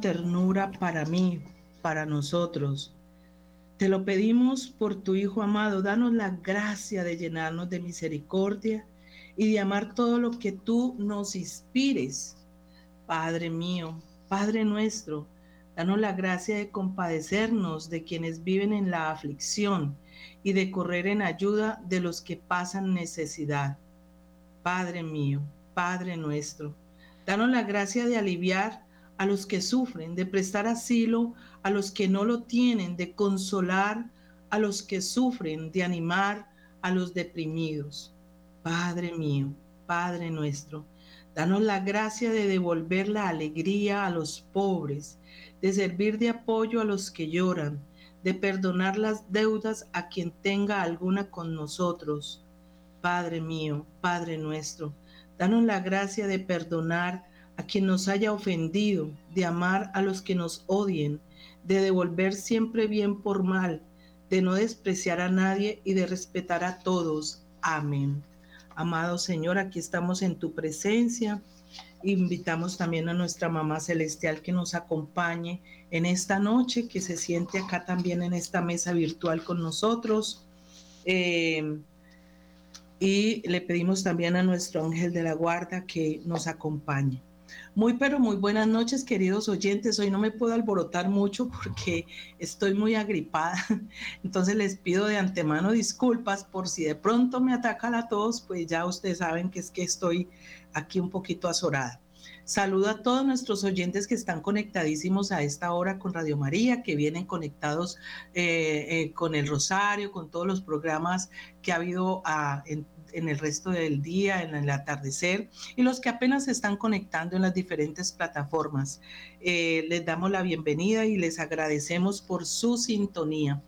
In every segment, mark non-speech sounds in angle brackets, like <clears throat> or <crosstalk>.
ternura para mí, para nosotros. Te lo pedimos por tu Hijo amado. Danos la gracia de llenarnos de misericordia y de amar todo lo que tú nos inspires. Padre mío, Padre nuestro, danos la gracia de compadecernos de quienes viven en la aflicción y de correr en ayuda de los que pasan necesidad. Padre mío, Padre nuestro, danos la gracia de aliviar a los que sufren, de prestar asilo a los que no lo tienen, de consolar a los que sufren, de animar a los deprimidos. Padre mío, Padre nuestro, danos la gracia de devolver la alegría a los pobres, de servir de apoyo a los que lloran, de perdonar las deudas a quien tenga alguna con nosotros. Padre mío, Padre nuestro, danos la gracia de perdonar a quien nos haya ofendido, de amar a los que nos odien, de devolver siempre bien por mal, de no despreciar a nadie y de respetar a todos. Amén. Amado Señor, aquí estamos en tu presencia. Invitamos también a nuestra mamá celestial que nos acompañe en esta noche, que se siente acá también en esta mesa virtual con nosotros. Eh, y le pedimos también a nuestro ángel de la guarda que nos acompañe. Muy, pero muy buenas noches, queridos oyentes. Hoy no me puedo alborotar mucho porque estoy muy agripada. <laughs> Entonces les pido de antemano disculpas por si de pronto me ataca la tos, pues ya ustedes saben que es que estoy aquí un poquito azorada. Saludo a todos nuestros oyentes que están conectadísimos a esta hora con Radio María, que vienen conectados eh, eh, con el Rosario, con todos los programas que ha habido a, en en el resto del día, en el atardecer, y los que apenas se están conectando en las diferentes plataformas. Eh, les damos la bienvenida y les agradecemos por su sintonía.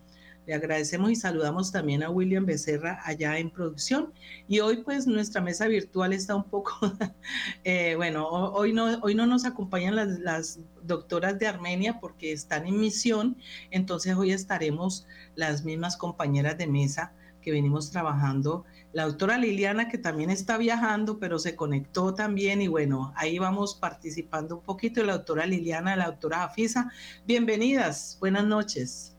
Le agradecemos y saludamos también a William Becerra allá en producción. Y hoy pues nuestra mesa virtual está un poco, <laughs> eh, bueno, hoy no, hoy no nos acompañan las, las, doctoras de Armenia porque están en misión, entonces hoy estaremos las mismas compañeras de mesa que venimos trabajando la doctora Liliana, que también está viajando, pero se conectó también y bueno, ahí vamos participando un poquito. La doctora Liliana, la doctora Afisa, bienvenidas, buenas noches.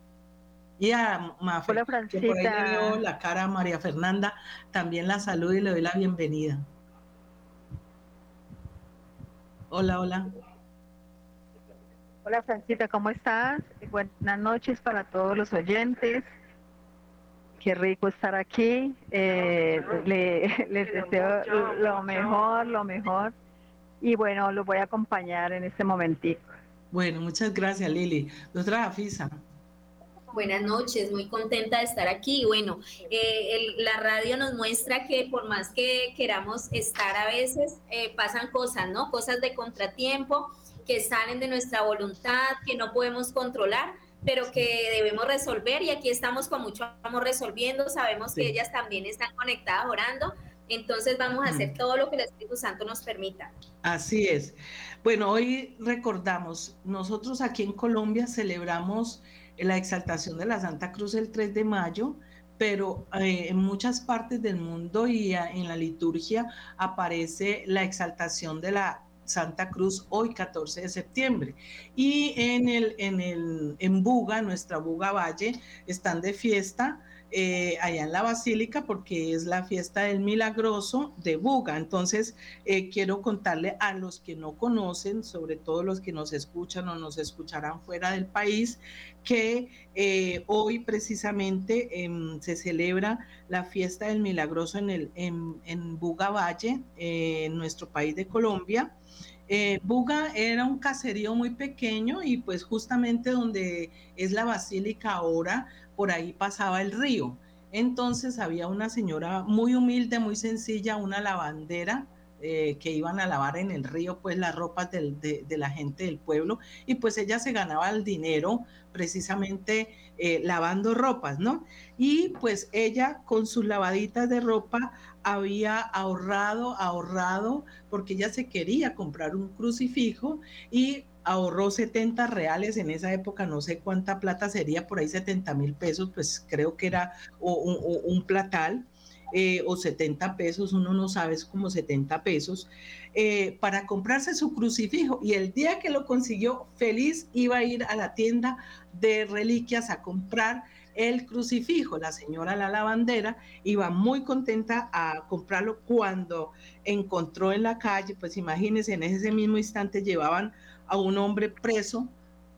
Y a Mafe, que por ahí le dio la cara a María Fernanda, también la saludo y le doy la bienvenida. Hola, hola. Hola Francita, ¿cómo estás? Buenas noches para todos los oyentes. Qué rico estar aquí. Eh, <laughs> les deseo lo mejor, lo mejor. Y bueno, los voy a acompañar en este momentito. Bueno, muchas gracias, Lili. Doctora Afisa. Buenas noches, muy contenta de estar aquí. Bueno, eh, la radio nos muestra que por más que queramos estar a veces, eh, pasan cosas, ¿no? Cosas de contratiempo que salen de nuestra voluntad, que no podemos controlar pero que debemos resolver y aquí estamos con mucho amor resolviendo, sabemos que ellas también están conectadas orando, entonces vamos a hacer todo lo que el Espíritu Santo nos permita. Así es. Bueno, hoy recordamos, nosotros aquí en Colombia celebramos la exaltación de la Santa Cruz el 3 de mayo, pero eh, en muchas partes del mundo y en la liturgia aparece la exaltación de la Santa Cruz hoy 14 de septiembre. Y en el en el en Buga, nuestra Buga Valle, están de fiesta eh, allá en la Basílica porque es la fiesta del Milagroso de Buga. Entonces, eh, quiero contarle a los que no conocen, sobre todo los que nos escuchan o nos escucharán fuera del país, que eh, hoy precisamente em, se celebra la fiesta del Milagroso en, el, en, en Buga Valle, en nuestro país de Colombia. Buga era un caserío muy pequeño y pues justamente donde es la basílica ahora, por ahí pasaba el río. Entonces había una señora muy humilde, muy sencilla, una lavandera, eh, que iban a lavar en el río pues las ropas de, la gente del pueblo y pues ella se ganaba el dinero precisamente eh, lavando ropas, ¿no? Y pues ella con sus lavaditas de ropa había ahorrado, ahorrado, porque ella se quería comprar un crucifijo y ahorró 70 reales en esa época, no sé cuánta plata sería, por ahí 70 mil pesos, pues creo que era un platal eh, o 70 pesos, uno no sabe, es como 70 pesos, eh, para comprarse su crucifijo. Y el día que lo consiguió, feliz iba a ir a la tienda de reliquias a comprar el crucifijo. La señora la lavandera iba muy contenta a comprarlo cuando encontró en la calle, pues imagínense, en ese mismo instante llevaban a un hombre preso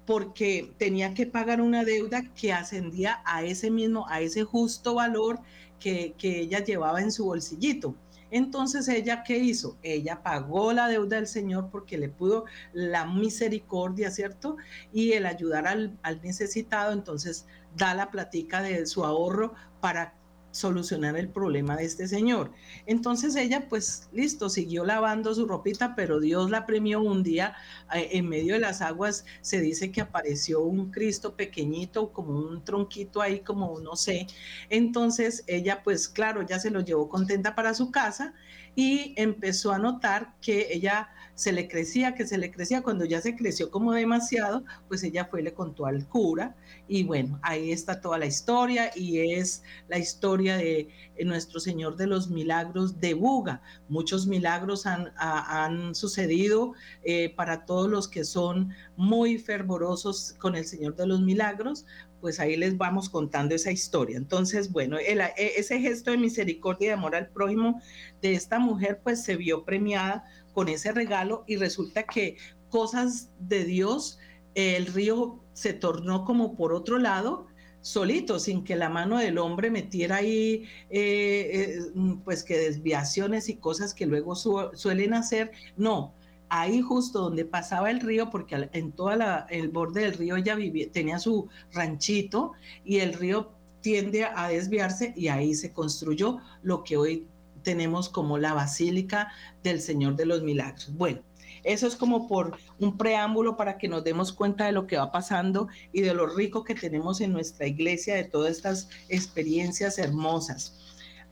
porque tenía que pagar una deuda que ascendía a ese mismo, a ese justo valor que, ella llevaba en su bolsillito. Entonces ella, ¿qué hizo? Ella pagó la deuda del Señor porque le pudo la misericordia, ¿cierto? Y el ayudar al, al necesitado, entonces da la platica de su ahorro para solucionar el problema de este señor. Entonces ella, pues listo, siguió lavando su ropita, pero Dios la premió un día eh, en medio de las aguas. Se dice que apareció un Cristo pequeñito, como un tronquito ahí, como no sé. Entonces ella, pues claro, ya se lo llevó contenta para su casa y empezó a notar que ella se le crecía, que se le crecía, cuando ya se creció como demasiado, pues ella fue le contó al cura y bueno, ahí está toda la historia y es la historia de eh, nuestro Señor de los Milagros de Buga. Muchos milagros han, han sucedido eh, para todos los que son muy fervorosos con el Señor de los Milagros, pues ahí les vamos contando esa historia. Entonces, bueno, e, ese gesto de misericordia y de amor al prójimo de esta mujer, pues se vio premiada con ese regalo y resulta que cosas de Dios, el río se tornó como por otro lado, solito, sin que la mano del hombre metiera ahí, eh, eh, pues que desviaciones y cosas que luego suelen hacer. No, ahí justo donde pasaba el río, porque en todo el borde del río ella vivía, tenía su ranchito y el río tiende a desviarse y ahí se construyó lo que hoy tenemos como la Basílica del Señor de los Milagros. Bueno, eso es como por un preámbulo para que nos demos cuenta de lo que va pasando y de lo rico que tenemos en nuestra iglesia, de todas estas experiencias hermosas.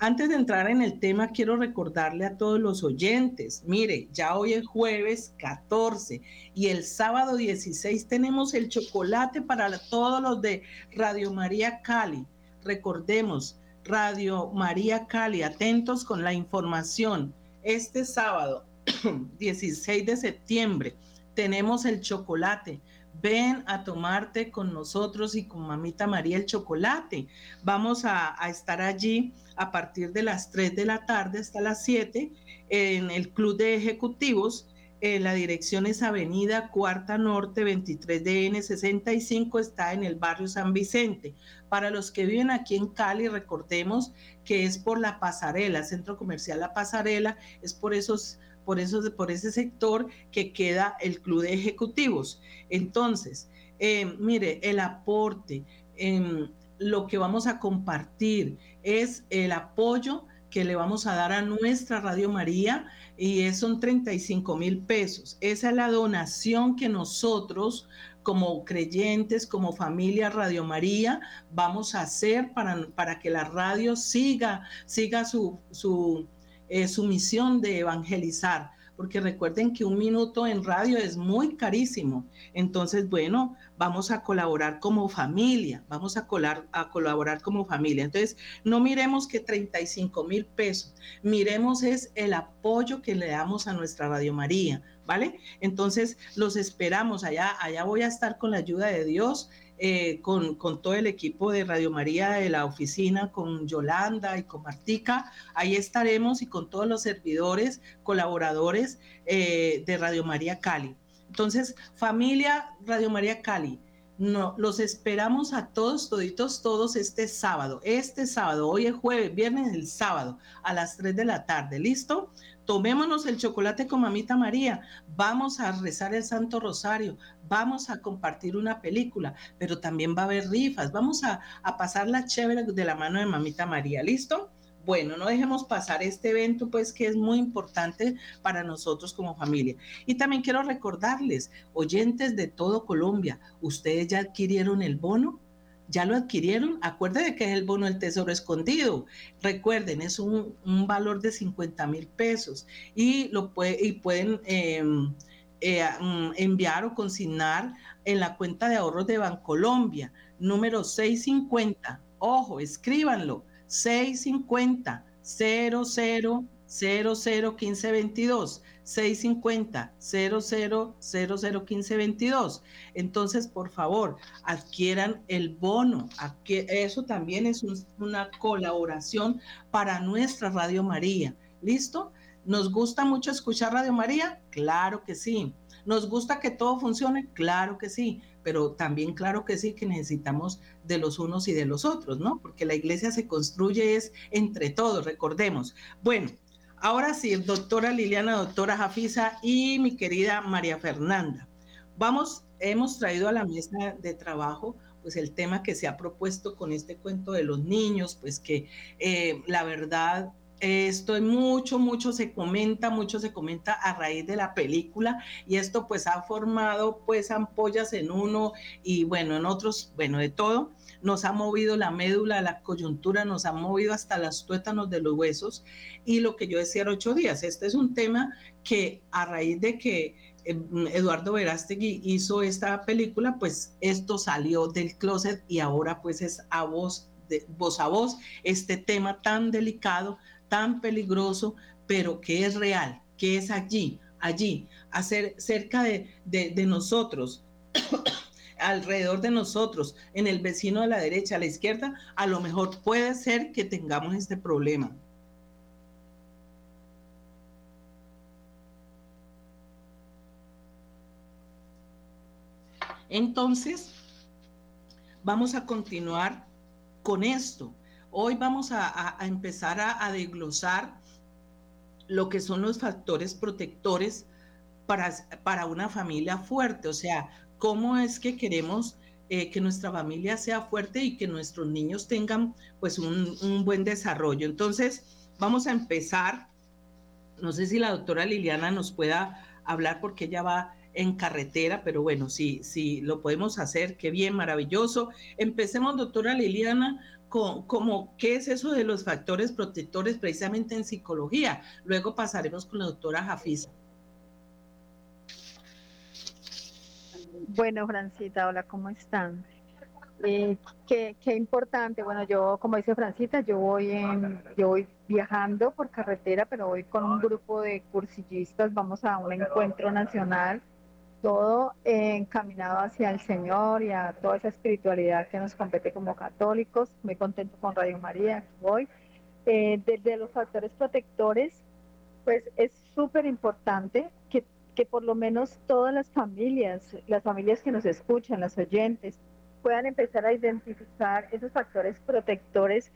Antes de entrar en el tema, quiero recordarle a todos los oyentes, mire, ya hoy es jueves 14 y el sábado 16 tenemos el chocolate para todos los de Radio María Cali. Recordemos, Radio María Cali. Atentos con la información. Este sábado, <clears throat> 16 de septiembre, tenemos el chocolate. Ven a tomarte con nosotros y con mamita María el chocolate. Vamos a, estar allí a partir de las 3 de la tarde hasta las 7 en el Club de Ejecutivos eh, la dirección es Avenida Cuarta Norte 23DN 65, está en el barrio San Vicente. Para los que viven aquí en Cali, recordemos que es por la pasarela, Centro Comercial La Pasarela, es por esos por, por ese sector que queda el Club de Ejecutivos. Entonces, eh, mire, el aporte, em, lo que vamos a compartir es el apoyo que le vamos a dar a nuestra Radio María y son 35 mil pesos. Esa es la donación que nosotros como creyentes, como familia Radio María, vamos a hacer para, para que la radio siga, siga su, su, eh, su misión de evangelizar porque recuerden que un minuto en radio es muy carísimo. Entonces, bueno, vamos a colaborar como familia, vamos a, a colaborar como familia. Entonces, no miremos que 35 mil pesos, miremos es el apoyo que le damos a nuestra Radio María, ¿vale? Entonces, los esperamos allá, allá voy a estar con la ayuda de Dios. Eh, con, con, todo el equipo de Radio María de la oficina, con Yolanda y con Martica. Ahí estaremos y con todos los servidores, colaboradores eh, de Radio María Cali. Entonces, familia Radio María Cali, no, los esperamos a todos, toditos, todos este sábado. Este sábado, hoy es jueves, viernes, el sábado, a las 3 de la tarde. ¿Listo? Tomémonos el chocolate con mamita María. Vamos a rezar el Santo Rosario. Vamos a compartir una película, pero también va a haber rifas. Vamos a, a pasar la chévere de la mano de mamita María. ¿Listo? bueno, no dejemos pasar este evento, pues que es muy importante para nosotros como familia. Y también quiero recordarles, oyentes de todo Colombia, ¿ustedes ya adquirieron el bono? ¿Ya lo adquirieron? Acuérdense que es el bono del tesoro escondido. Recuerden, es un, valor de 50 mil pesos y, lo puede, y pueden em, eh, mm, enviar o consignar en la cuenta de ahorros de Bancolombia, número 650. Ojo, escríbanlo 650 00 001522 650 00001522. Entonces, por favor, adquieran el bono. Eso también es una colaboración para nuestra Radio María. ¿Listo? ¿Nos gusta mucho escuchar Radio María? Claro que sí. ¿Nos gusta que todo funcione? Claro que sí, pero también claro que sí que necesitamos de los unos y de los otros, ¿no? Porque la iglesia se construye es entre todos, recordemos. Bueno, ahora sí, doctora Liliana, doctora Jafisa y mi querida María Fernanda. Vamos, hemos traído a la mesa de trabajo pues el tema que se ha propuesto con este cuento de los niños, pues que eh, la verdad esto es mucho, mucho se comenta, mucho se comenta a raíz de la película y esto pues ha formado pues ampollas en uno y bueno, en otros, bueno, de todo. Nos ha movido la médula, la coyuntura, nos ha movido hasta las tuétanos de los huesos y lo que yo decía ocho días, este es un tema que a raíz de que eh, Eduardo Verástegui hizo esta película, pues esto salió del closet y ahora pues es a voz voz a voz este tema tan delicado tan peligroso, pero que es real, que es allí, allí, hacer cerca de, de, nosotros, alrededor de nosotros, en el vecino de la derecha, a la izquierda, a lo mejor puede ser que tengamos este problema. Entonces, vamos a continuar con esto. Hoy vamos a, empezar a, desglosar lo que son los factores protectores para, para una familia fuerte, o sea, cómo es que queremos eh, que nuestra familia sea fuerte y que nuestros niños tengan pues un, buen desarrollo. Entonces, vamos a empezar. No sé si la doctora Liliana nos pueda hablar porque ella va en carretera, pero bueno, sí, sí, lo podemos hacer, qué bien, maravilloso. Empecemos, doctora Liliana, como qué es eso de los factores protectores precisamente en psicología. Luego pasaremos con la doctora Jafisa. Bueno, Francita, hola, ¿cómo están? Eh, qué, qué, importante. Bueno, yo, como dice Francita, yo voy en, yo voy viajando por carretera, pero voy con un grupo de cursillistas. Vamos a un encuentro nacional todo encaminado hacia el Señor y a toda esa espiritualidad que nos compete como católicos. Muy contento con Radio María, aquí voy. Eh, desde los factores protectores, pues es súper importante que, por lo menos todas las familias, las familias que nos escuchan, las oyentes, puedan empezar a identificar esos factores protectores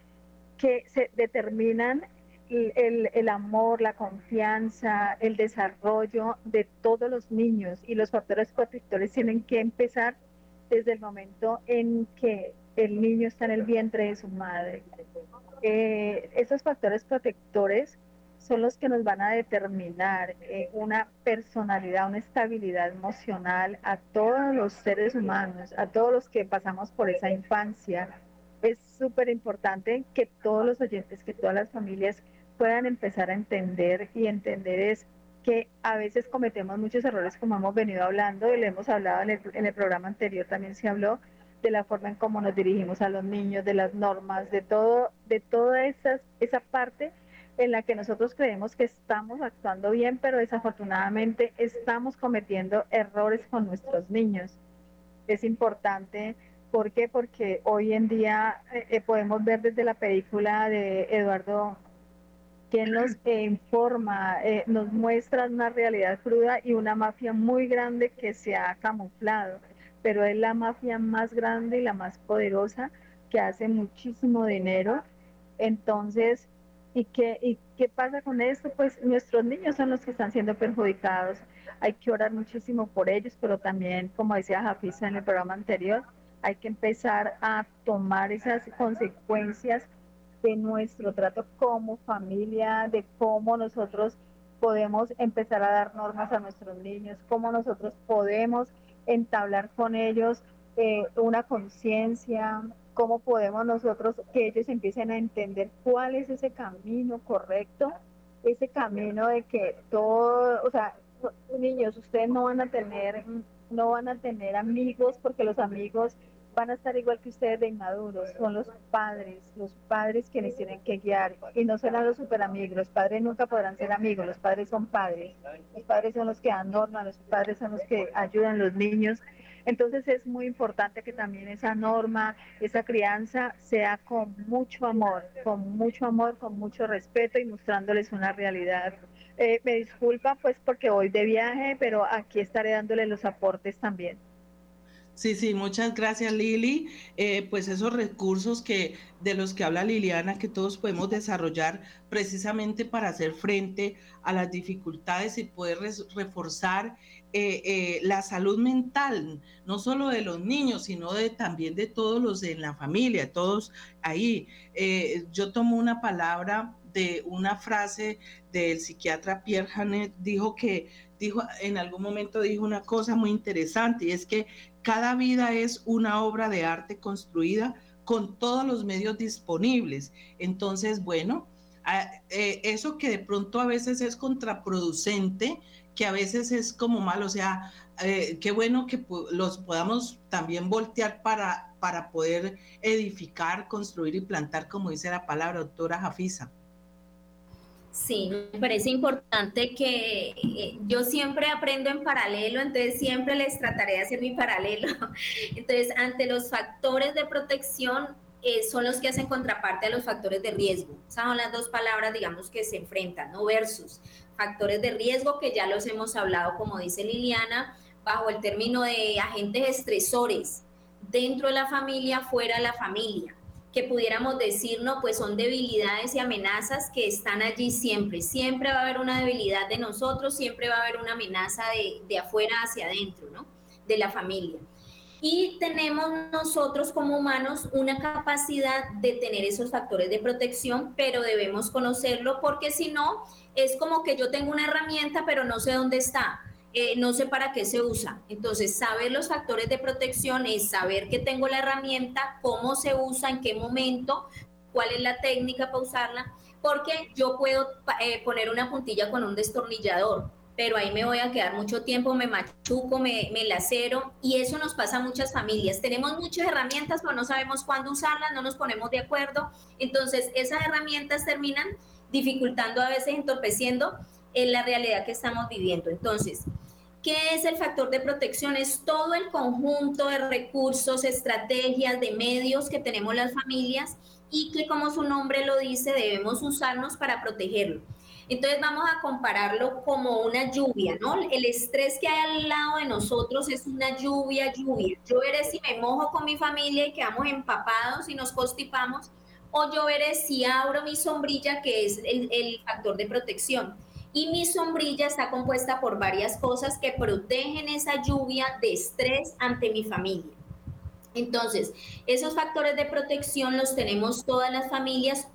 que se determinan el, el, amor, la confianza, el desarrollo de todos los niños y los factores protectores tienen que empezar desde el momento en que el niño está en el vientre de su madre. Eh, esos factores protectores son los que nos van a determinar eh, una personalidad, una estabilidad emocional a todos los seres humanos, a todos los que pasamos por esa infancia. Es súper importante que todos los oyentes, que todas las familias puedan empezar a entender y entender es que a veces cometemos muchos errores como hemos venido hablando y lo hemos hablado en el, en el programa anterior también se habló de la forma en cómo nos dirigimos a los niños, de las normas, de todo, de toda esa, esa parte en la que nosotros creemos que estamos actuando bien, pero desafortunadamente estamos cometiendo errores con nuestros niños. Es importante, ¿por qué? Porque hoy en día eh, eh, podemos ver desde la película de Eduardo quien nos informa, eh, nos muestra una realidad cruda y una mafia muy grande que se ha camuflado, pero es la mafia más grande y la más poderosa que hace muchísimo dinero. Entonces, ¿y qué, ¿y qué pasa con esto? Pues nuestros niños son los que están siendo perjudicados. Hay que orar muchísimo por ellos, pero también, como decía Jafisa en el programa anterior, hay que empezar a tomar esas consecuencias de nuestro trato como familia, de cómo nosotros podemos empezar a dar normas a nuestros niños, cómo nosotros podemos entablar con ellos eh, una conciencia, cómo podemos nosotros que ellos empiecen a entender cuál es ese camino correcto, ese camino de que todo, o sea, niños, ustedes no van a tener, no van a tener amigos porque los amigos van a estar igual que ustedes de inmaduros, son los padres, los padres quienes tienen que guiar. Y no serán los super amigos, los padres nunca podrán ser amigos, los padres son padres, los padres son los que dan los padres son los que ayudan a los niños, entonces es muy importante que también esa norma, esa crianza sea con mucho amor, con mucho amor, con mucho respeto y mostrándoles una realidad. Eh, me disculpa pues porque voy de viaje, pero aquí estaré dándole los aportes también. Sí, sí, muchas gracias Lili. Eh, pues esos recursos que de los que habla Liliana, que todos podemos desarrollar precisamente para hacer frente a las dificultades y poder reforzar eh, eh, la salud mental, no solo de los niños, sino de, también de todos los en la familia, todos ahí. yo tomo una palabra de una frase del psiquiatra Pierre Janet, dijo que dijo en algún momento dijo una cosa muy interesante y es que cada vida es una obra de arte construida con todos los medios disponibles. Entonces, bueno, eh, eso que de pronto a veces es contraproducente, que a veces es como mal, o sea, eh, qué bueno que los podamos también voltear para, para poder edificar, construir y plantar, como dice la palabra doctora Jafisa. Sí, me parece importante que eh, yo siempre aprendo en paralelo, entonces siempre les trataré de hacer mi paralelo. <laughs> Entonces, ante los factores de protección eh, son los que hacen contraparte a los factores de riesgo. Esas son las dos palabras, digamos, que se enfrentan, ¿no? Versus factores de riesgo, que ya los hemos hablado, como dice Liliana, bajo el término de agentes estresores dentro de la familia, fuera de la familia que pudiéramos decir, no, pues son debilidades y amenazas que están allí siempre. Siempre va a haber una debilidad de nosotros, siempre va a haber una amenaza de, de afuera hacia adentro, ¿no? De la familia. Y tenemos nosotros como humanos una capacidad de tener esos factores de protección, pero debemos conocerlo porque si no, es como que yo tengo una herramienta, pero no sé dónde está eh, no sé para qué se usa. Entonces, saber los factores de protección es saber que tengo la herramienta, cómo se usa, en qué momento, cuál es la técnica para usarla, porque yo puedo eh, poner una puntilla con un destornillador, pero ahí me voy a quedar mucho tiempo, me machuco, me, me lacero, y eso nos pasa a muchas familias. Tenemos muchas herramientas, pero no sabemos cuándo usarlas, no nos ponemos de acuerdo. Entonces, esas herramientas terminan dificultando a veces, entorpeciendo en la realidad que estamos viviendo. Entonces, ¿Qué es el factor de protección? Es todo el conjunto de recursos, estrategias, de medios que tenemos las familias y que como su nombre lo dice, debemos usarnos para protegerlo. Entonces vamos a compararlo como una lluvia, ¿no? El estrés que hay al lado de nosotros es una lluvia, lluvia. Yo veré si me mojo con mi familia y quedamos empapados y nos constipamos, o yo veré si abro mi sombrilla, que es el, factor de protección y mi sombrilla está compuesta por varias cosas que protegen esa lluvia de estrés ante mi familia. Entonces, esos factores de protección los tenemos todas las familias,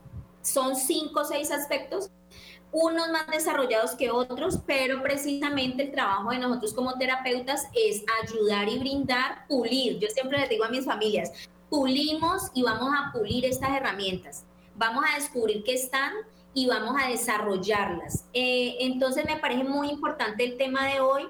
son cinco o seis aspectos, unos más desarrollados que otros, pero precisamente el trabajo de nosotros como terapeutas es ayudar y brindar, pulir. Yo siempre les digo a mis familias, pulimos y vamos a pulir estas herramientas. Vamos a descubrir qué están, y vamos a desarrollarlas. Eh, entonces me parece muy importante el tema de hoy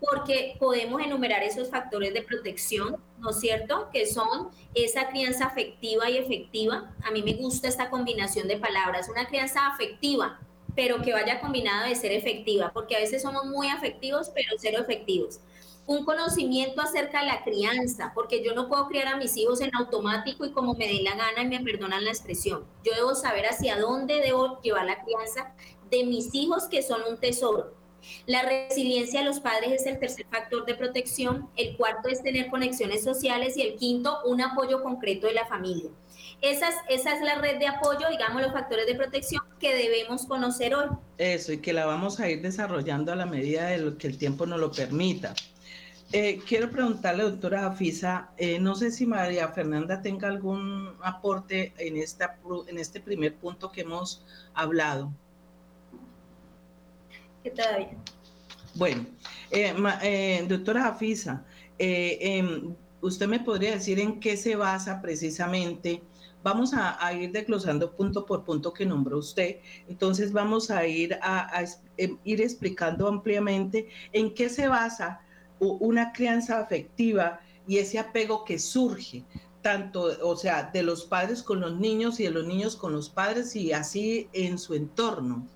porque podemos enumerar esos factores de protección, ¿no es cierto? Que son esa crianza afectiva y efectiva. A mí me gusta esta combinación de palabras, una crianza afectiva, pero que vaya combinada de ser efectiva, porque a veces somos muy afectivos, pero cero efectivos un conocimiento acerca de la crianza, porque yo no puedo criar a mis hijos en automático y como me dé la gana y me perdonan la expresión. Yo debo saber hacia dónde debo llevar la crianza de mis hijos que son un tesoro. La resiliencia de los padres es el tercer factor de protección, el cuarto es tener conexiones sociales y el quinto, un apoyo concreto de la familia. Esa es, esa es la red de apoyo, digamos, los factores de protección que debemos conocer hoy. Eso, y que la vamos a ir desarrollando a la medida de lo que el tiempo nos lo permita. Eh, quiero preguntarle, doctora Afisa, eh, no sé si María Fernanda tenga algún aporte en, esta, en este primer punto que hemos hablado. Que todavía. Bueno, eh, doctora Afisa, em, ¿usted me podría decir en qué se basa precisamente? Vamos a, ir desglosando punto por punto que nombró usted. Entonces vamos a ir a em, ir explicando ampliamente en qué se basa una crianza afectiva y ese apego que surge tanto, o sea, de los padres con los niños y de los niños con los padres y así en su entorno?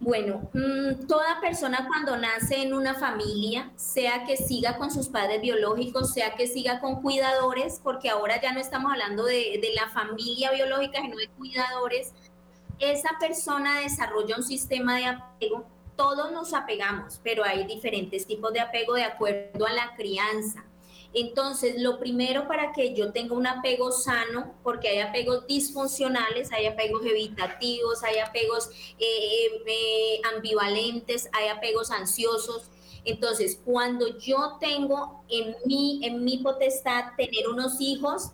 Bueno, mm, toda persona cuando nace en una familia, sea que siga con sus padres biológicos, sea que siga con cuidadores, porque ahora ya no estamos hablando de, de la familia biológica, sino de cuidadores, esa persona desarrolla un sistema de apego. Todos nos apegamos, pero hay diferentes tipos de apego de acuerdo a la crianza. Entonces, lo primero para que yo tenga un apego sano, porque hay apegos disfuncionales, hay apegos evitativos, hay apegos eh, eh, ambivalentes, hay apegos ansiosos. Entonces, cuando yo tengo en mí, en mi potestad, tener unos hijos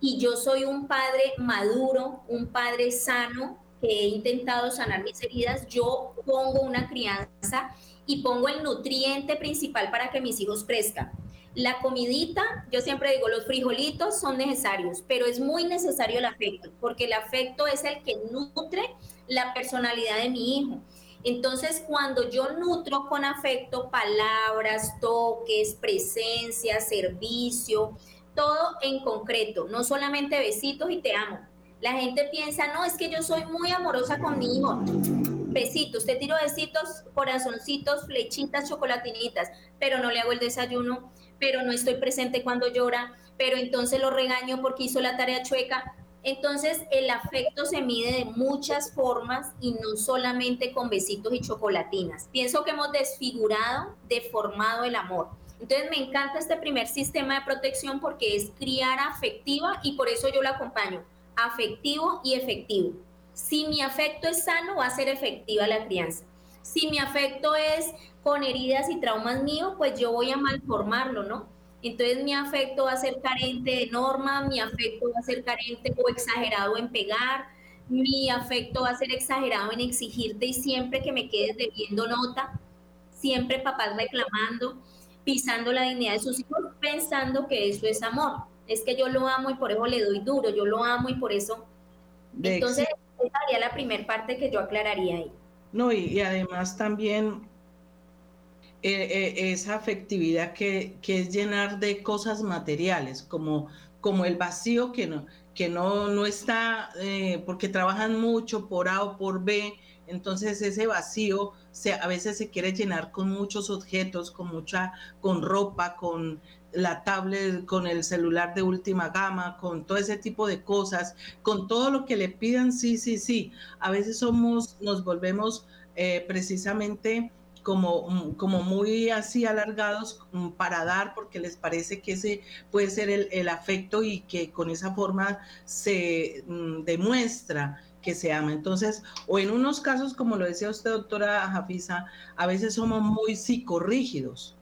y yo soy un padre maduro, un padre sano, que he intentado sanar mis heridas, yo pongo una crianza y pongo el nutriente principal para que mis hijos crezcan la comidita, yo siempre digo, los frijolitos son necesarios, pero es muy necesario el afecto, porque el afecto es el que nutre la personalidad de mi hijo. Entonces, cuando yo nutro con afecto palabras, toques, presencia, servicio, todo en concreto, no solamente besitos y te amo. La gente piensa, no, es que yo soy muy amorosa con mi hijo. Besitos, te tiro besitos, corazoncitos, flechitas, chocolatinitas, pero no le hago el desayuno, pero no estoy presente cuando llora, pero entonces lo regaño porque hizo la tarea chueca. Entonces el afecto se mide de muchas formas y no solamente con besitos y chocolatinas. Pienso que hemos desfigurado, deformado el amor. Entonces me encanta este primer sistema de protección porque es criar afectiva y por eso yo lo acompaño, afectivo y efectivo. Si mi afecto es sano, va a ser efectiva la crianza. Si mi afecto es con heridas y traumas míos, pues yo voy a malformarlo, ¿no? Entonces mi afecto va a ser carente de norma, mi afecto va a ser carente o exagerado en pegar, mi afecto va a ser exagerado en exigirte y siempre que me quedes debiendo nota, siempre papás reclamando, pisando la dignidad de sus hijos, pensando que eso es amor. Es que yo lo amo y por eso le doy duro, yo lo amo y por eso. Entonces, esa sería la primera parte que yo aclararía ahí. No, y además también eh, eh, esa afectividad que, es llenar de cosas materiales, como, como el vacío que no, que no, no está, eh, porque trabajan mucho por A o por B, entonces ese vacío se, a veces se quiere llenar con muchos objetos, con mucha, con ropa, con la tablet, con el celular de última gama, con todo ese tipo de cosas, con todo lo que le pidan, sí, sí, sí. A veces somos, nos volvemos precisamente como, mm, como muy así alargados mm, para dar porque les parece que ese puede ser el, afecto y que con esa forma se mm, demuestra que se ama. Entonces, o en unos casos, como lo decía usted, doctora Jafisa, a veces somos muy psicorrígidos.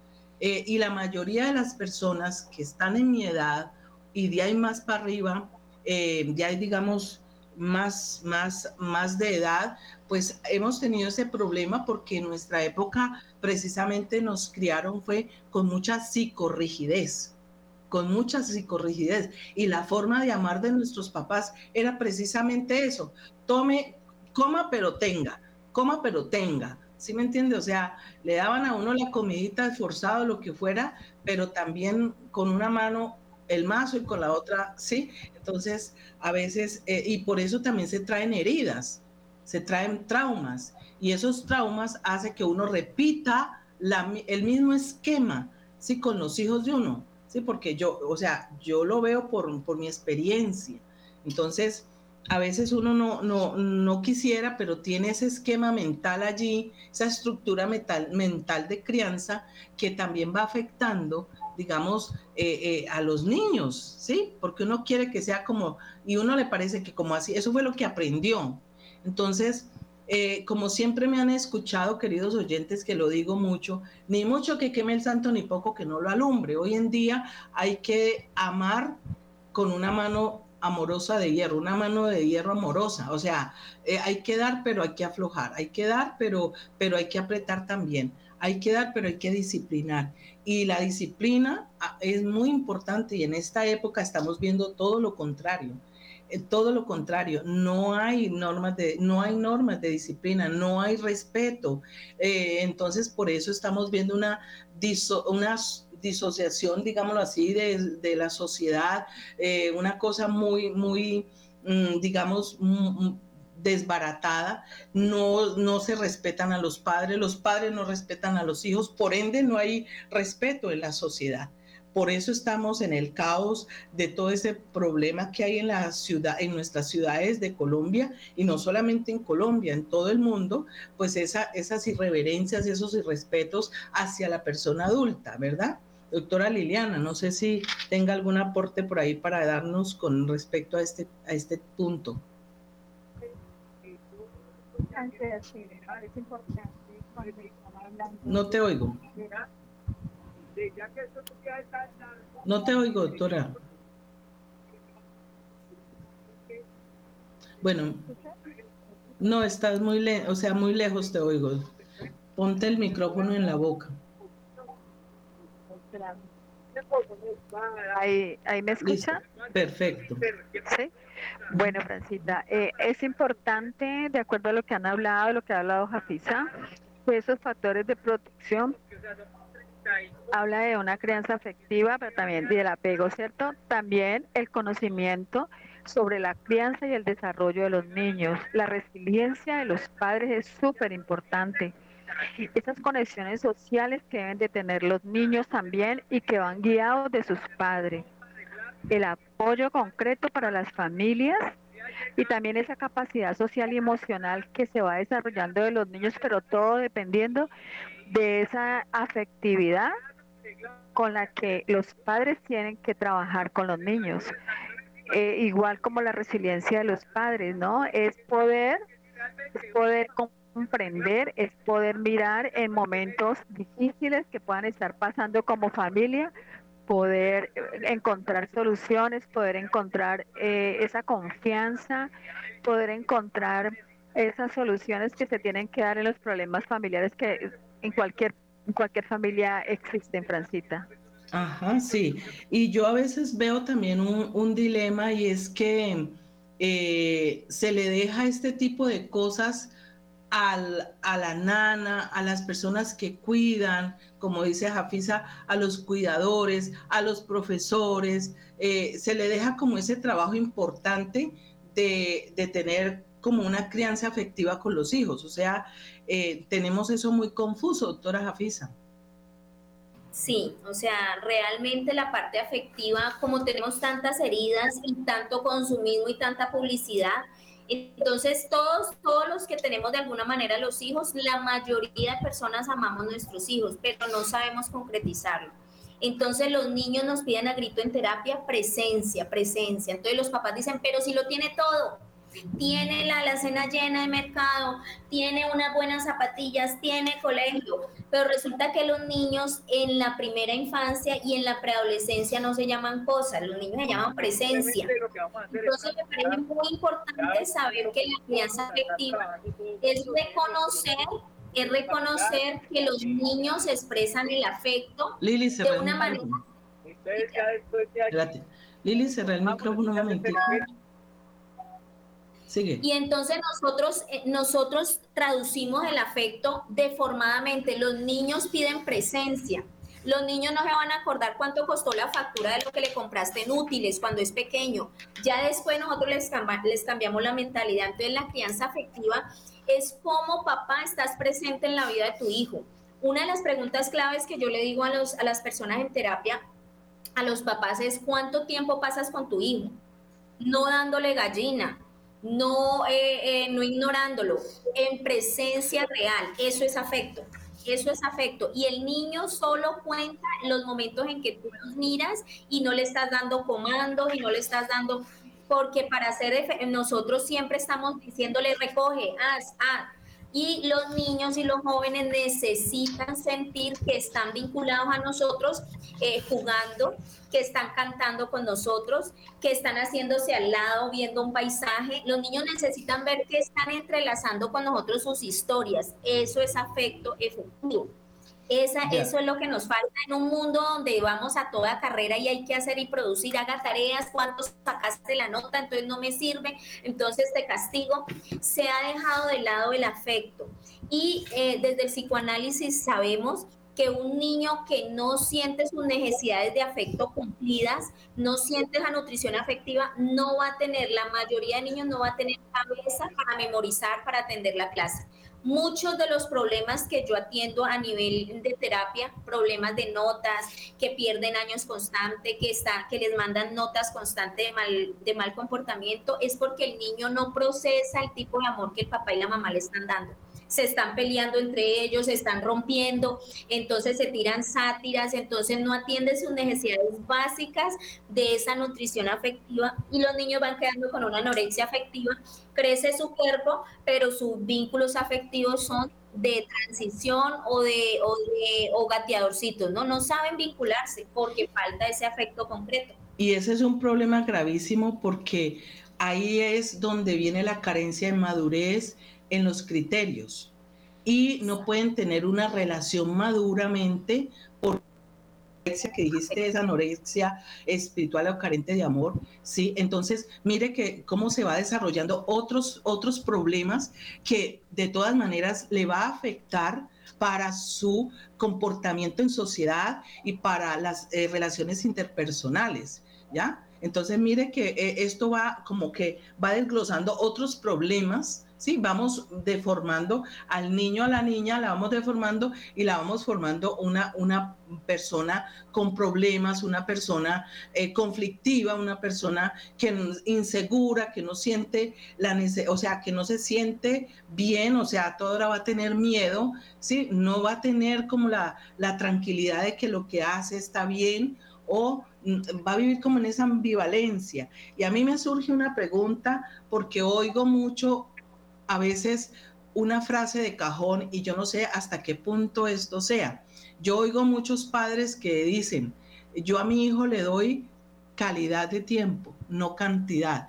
Eh, y la mayoría de las personas que están en mi edad y de ahí más para arriba, eh, ya digamos más, más, más de edad, pues hemos tenido ese problema porque en nuestra época precisamente nos criaron fue con mucha psicorrigidez, con mucha psicorrigidez. Y la forma de amar de nuestros papás era precisamente eso, tome, coma pero tenga, coma pero tenga. ¿Sí me entiende? O sea, le daban a uno la comidita esforzado, lo que fuera, pero también con una mano el mazo y con la otra, ¿sí? Entonces, a veces, eh, y por eso también se traen heridas, se traen traumas y esos traumas hacen que uno repita el mismo esquema, ¿sí? Con los hijos de uno, ¿sí? Porque yo, o sea, yo lo veo por, por mi experiencia. Entonces, a veces uno no, no, no, quisiera, pero tiene ese esquema mental allí, esa estructura mental, de crianza que también va afectando, digamos, eh, eh, a los niños, ¿sí? Porque uno quiere que sea como, y uno le parece que como así, eso fue lo que aprendió, entonces, eh, como siempre me han escuchado, queridos oyentes, que lo digo mucho, ni mucho que queme el santo, ni poco que no lo alumbre. Hoy en día hay que amar con una mano amorosa de hierro, una mano de hierro amorosa. O sea, eh, hay que dar, pero hay que aflojar. Hay que dar, pero, pero hay que apretar también. Hay que dar, pero hay que disciplinar. Y la disciplina ah, es muy importante y en esta época estamos viendo todo lo contrario todo lo contrario, no hay normas de, no hay normas de disciplina, no hay respeto. Eh, entonces, por eso estamos viendo una, una disociación, digámoslo así, de, la sociedad, eh, una cosa muy, muy, mm, digamos, desbaratada, no, no se respetan a los padres, los padres no respetan a los hijos, por ende no hay respeto en la sociedad. Por eso estamos en el caos de todo ese problema que hay en la ciudad, en nuestras ciudades de Colombia y no solamente en Colombia, en todo el mundo, pues esa, esas irreverencias, esos irrespetos hacia la persona adulta, ¿verdad? Doctora Liliana, no sé si tenga algún aporte por ahí para darnos con respecto a este, a este punto. No te oigo. No te oigo, doctora. Bueno, no, estás muy lejos, o sea, muy lejos te oigo. Ponte el micrófono en la boca. Ahí, ahí me escucha. Perfecto. ¿Sí? Bueno, Francita, eh, es importante, de acuerdo a lo que han hablado, lo que ha hablado Jafisa, pues esos factores de protección habla de una crianza afectiva, pero también del apego, ¿cierto? También el conocimiento sobre la crianza y el desarrollo de los niños. La resiliencia de los padres es súper importante. Esas conexiones sociales que deben de tener los niños también y que van guiados de sus padres. El apoyo concreto para las familias y también esa capacidad social y emocional que se va desarrollando de los niños, pero todo dependiendo de esa afectividad con la que los padres tienen que trabajar con los niños. Eh, igual como la resiliencia de los padres, ¿no? Es poder, es poder comprender, es poder mirar en momentos difíciles que puedan estar pasando como familia, poder encontrar soluciones, poder encontrar eh, esa confianza, poder encontrar esas soluciones que se tienen que dar en los problemas familiares que en cualquier, en cualquier familia existen, Francita. Ajá, sí. Y yo a veces veo también un, dilema y es que eh, se le deja este tipo de cosas al, a la nana, a las personas que cuidan, como dice Jafisa, a los cuidadores, a los profesores, eh, se le deja como ese trabajo importante de, de tener como una crianza afectiva con los hijos. O sea, eh, tenemos eso muy confuso, doctora Jafisa. Sí, o sea, realmente la parte afectiva, como tenemos tantas heridas y tanto consumismo y tanta publicidad, entonces todos, todos los que tenemos de alguna manera los hijos, la mayoría de personas amamos nuestros hijos, pero no sabemos concretizarlo. Entonces los niños nos piden a grito en terapia presencia, presencia. Entonces los papás dicen, pero si lo tiene todo, tiene la alacena llena de mercado, tiene unas buenas zapatillas, tiene colegio, pero resulta que los niños en la primera infancia y en la preadolescencia no se llaman cosas, los niños se llaman presencia. Entonces me parece muy importante saber que la crianza afectiva es reconocer es reconocer que los niños expresan el afecto de una manera. Lili, cerré el micrófono nuevamente. Y entonces nosotros, eh, nosotros traducimos el afecto deformadamente. Los niños piden presencia. Los niños no se van a acordar cuánto costó la factura de lo que le compraste en útiles cuando es pequeño. Ya después nosotros les, les cambiamos la mentalidad. Entonces la crianza afectiva es cómo papá estás presente en la vida de tu hijo. Una de las preguntas claves que yo le digo a, las personas en terapia, a los papás, es cuánto tiempo pasas con tu hijo. No dándole gallina, no, eh, eh, no ignorándolo, en presencia real. Eso es afecto. Eso es afecto. Y el niño solo cuenta los momentos en que tú los miras y no le estás dando comandos y no le estás dando, porque para hacer, nosotros siempre estamos diciéndole recoge, haz, haz. Y los niños y los jóvenes necesitan sentir que están vinculados a nosotros eh, jugando, que están cantando con nosotros, que están haciéndose al lado, viendo un paisaje. Los niños necesitan ver que están entrelazando con nosotros sus historias. Eso es afecto efectivo. Esa, Eso es lo que nos falta en un mundo donde vamos a toda carrera y hay que hacer y producir, haga tareas, cuántos sacaste la nota, entonces no me sirve, entonces te castigo. Se ha dejado de lado el afecto. Y eh, desde el psicoanálisis sabemos que un niño que no siente sus necesidades de afecto cumplidas, no siente la nutrición afectiva, no va a tener, la mayoría de niños no va a tener cabeza para memorizar, para atender la clase muchos de los problemas que yo atiendo a nivel de terapia, problemas de notas, que pierden años constante, que, está, que les mandan notas constantes de mal, de mal comportamiento, es porque el niño no procesa el tipo de amor que el papá y la mamá le están dando se están peleando entre ellos, se están rompiendo, entonces se tiran sátiras, entonces no atiende sus necesidades básicas de esa nutrición afectiva y los niños van quedando con una anorexia afectiva, crece su cuerpo, pero sus vínculos afectivos son de transición o de, o de o gateadorcitos, ¿no? No saben vincularse porque falta ese afecto concreto. Y ese es un problema gravísimo porque ahí es donde viene la carencia de madurez en los criterios y no pueden tener una relación maduramente por que dijiste es anorexia espiritual o carente de amor, ¿sí? Entonces, mire que cómo se va desarrollando otros, otros problemas que de todas maneras le va a afectar para su comportamiento en sociedad y para las eh, relaciones interpersonales, ¿ya? Entonces, mire que eh, esto va como que va desglosando otros problemas ¿sí? Vamos deformando al niño, a la niña, la vamos deformando y la vamos formando una, una persona con problemas, una persona eh, conflictiva, una persona que insegura, que no siente la o sea, que no se siente bien, o sea, toda hora va a tener miedo, ¿sí? No va a tener como la, la tranquilidad de que lo que hace está bien o va a vivir como en esa ambivalencia. Y a mí me surge una pregunta porque oigo mucho a veces una frase de cajón y yo no sé hasta qué punto esto sea. Yo oigo muchos padres que dicen, yo a mi hijo le doy calidad de tiempo, no cantidad.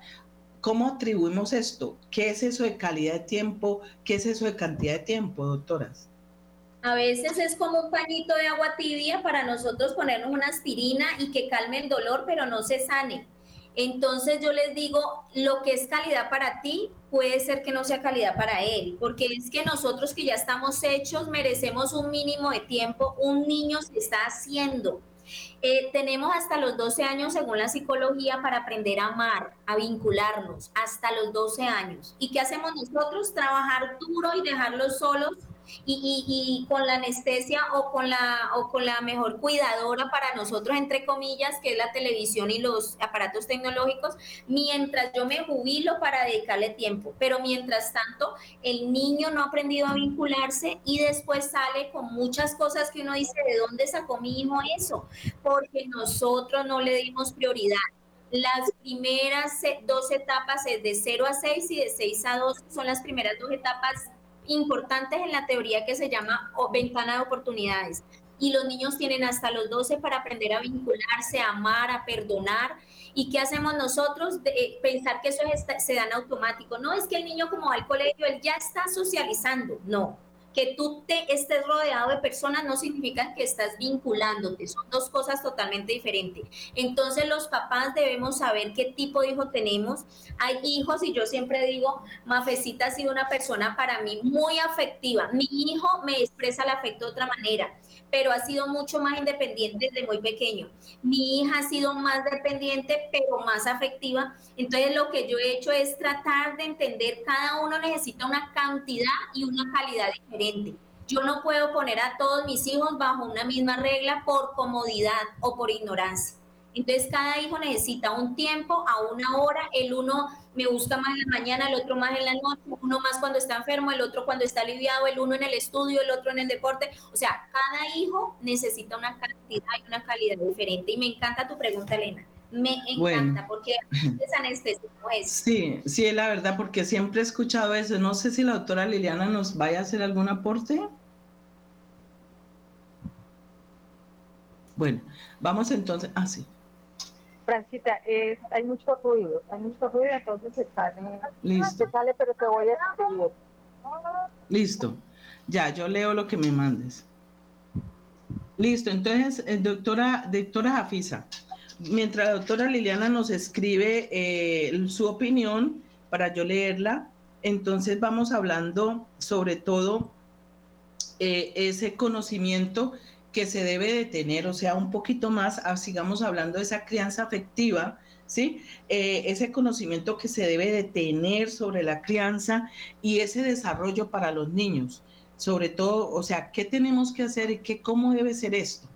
¿Cómo atribuimos esto? ¿Qué es eso de calidad de tiempo? ¿Qué es eso de cantidad de tiempo, doctoras? A veces es como un pañito de agua tibia para nosotros ponernos una aspirina y que calme el dolor, pero no se sane. Entonces yo les digo, lo que es calidad para ti puede ser que no sea calidad para él, porque es que nosotros que ya estamos hechos merecemos un mínimo de tiempo, un niño se está haciendo. Eh, tenemos hasta los 12 años, según la psicología, para aprender a amar, a vincularnos, hasta los 12 años. ¿Y qué hacemos nosotros? Trabajar duro y dejarlos solos y, con la anestesia o con la, o con la mejor cuidadora para nosotros, entre comillas, que es la televisión y los aparatos tecnológicos, mientras yo me jubilo para dedicarle tiempo. Pero mientras tanto, el niño no ha aprendido a vincularse y después sale con muchas cosas que uno dice, ¿de dónde sacó mi hijo eso? Porque nosotros no le dimos prioridad. Las primeras dos etapas es de 0 a 6 y de 6 a 2 son las primeras dos etapas importantes en la teoría que se llama ventana de oportunidades. Y los niños tienen hasta los 12 para aprender a vincularse, a amar, a perdonar. ¿Y qué hacemos nosotros? De, eh, pensar que eso se da en automático. No es que el niño como va al colegio, él ya está socializando. No, que tú te estés rodeado de personas no significa que estás vinculándote, son dos cosas totalmente diferentes. Entonces los papás debemos saber qué tipo de hijo tenemos. Hay hijos y yo siempre digo, Mafecita ha sido una persona para mí muy afectiva. Mi hijo me expresa el afecto de otra manera pero ha sido mucho más independiente desde muy pequeño. Mi hija ha sido más dependiente, pero más afectiva. Entonces lo que yo he hecho es tratar de entender, cada uno necesita una cantidad y una calidad diferente. Yo no puedo poner a todos mis hijos bajo una misma regla por comodidad o por ignorancia. Entonces cada hijo necesita un tiempo a una hora, el uno me busca más en la mañana, el otro más en la noche, uno más cuando está enfermo, el otro cuando está aliviado, el uno en el estudio, el otro en el deporte. O sea, cada hijo necesita una cantidad y una calidad diferente. Y me encanta tu pregunta, Elena. Me encanta porque <laughs> es anestesia, es. Sí, sí, la verdad, porque siempre he escuchado eso. No sé si la doctora Liliana nos vaya a hacer algún aporte. Bueno, vamos entonces. Ah, sí. Francita, es, hay mucho ruido, hay mucho ruido, entonces se sale, Listo. se sale, pero te voy a escribir. Listo, ya, yo leo lo que me mandes. Listo, entonces, eh, doctora, doctora Jafisa, mientras la doctora Liliana nos escribe eh, su opinión para yo leerla, entonces vamos hablando sobre todo eh, ese conocimiento que se debe de tener, o sea, un poquito más, ah, sigamos hablando de esa crianza afectiva, ¿sí? Eh, ese conocimiento que se debe de tener sobre la crianza y ese desarrollo para los niños, sobre todo, o sea, ¿qué tenemos que hacer y qué, cómo debe ser esto?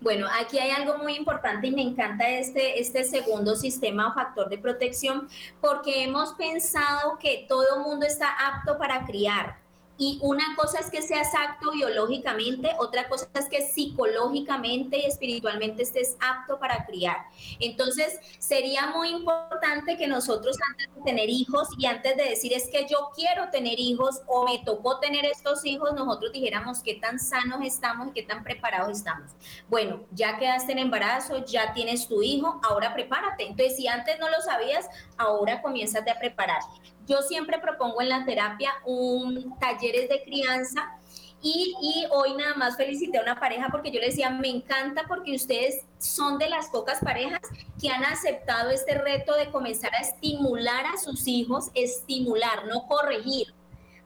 Bueno, aquí hay algo muy importante y me encanta este, este segundo sistema o factor de protección porque hemos pensado que todo mundo está apto para criar, y una cosa es que seas apto biológicamente, otra cosa es que psicológicamente y espiritualmente estés apto para criar. Entonces, sería muy importante que nosotros antes de tener hijos y antes de decir es que yo quiero tener hijos o me tocó tener estos hijos, nosotros dijéramos qué tan sanos estamos y qué tan preparados estamos. Bueno, ya quedaste en embarazo, ya tienes tu hijo, ahora prepárate. Entonces, si antes no lo sabías, ahora comienzas a preparar. Yo siempre propongo en la terapia un talleres de crianza y, y, hoy nada más felicité a una pareja porque yo le decía, me encanta porque ustedes son de las pocas parejas que han aceptado este reto de comenzar a estimular a sus hijos, estimular, no corregir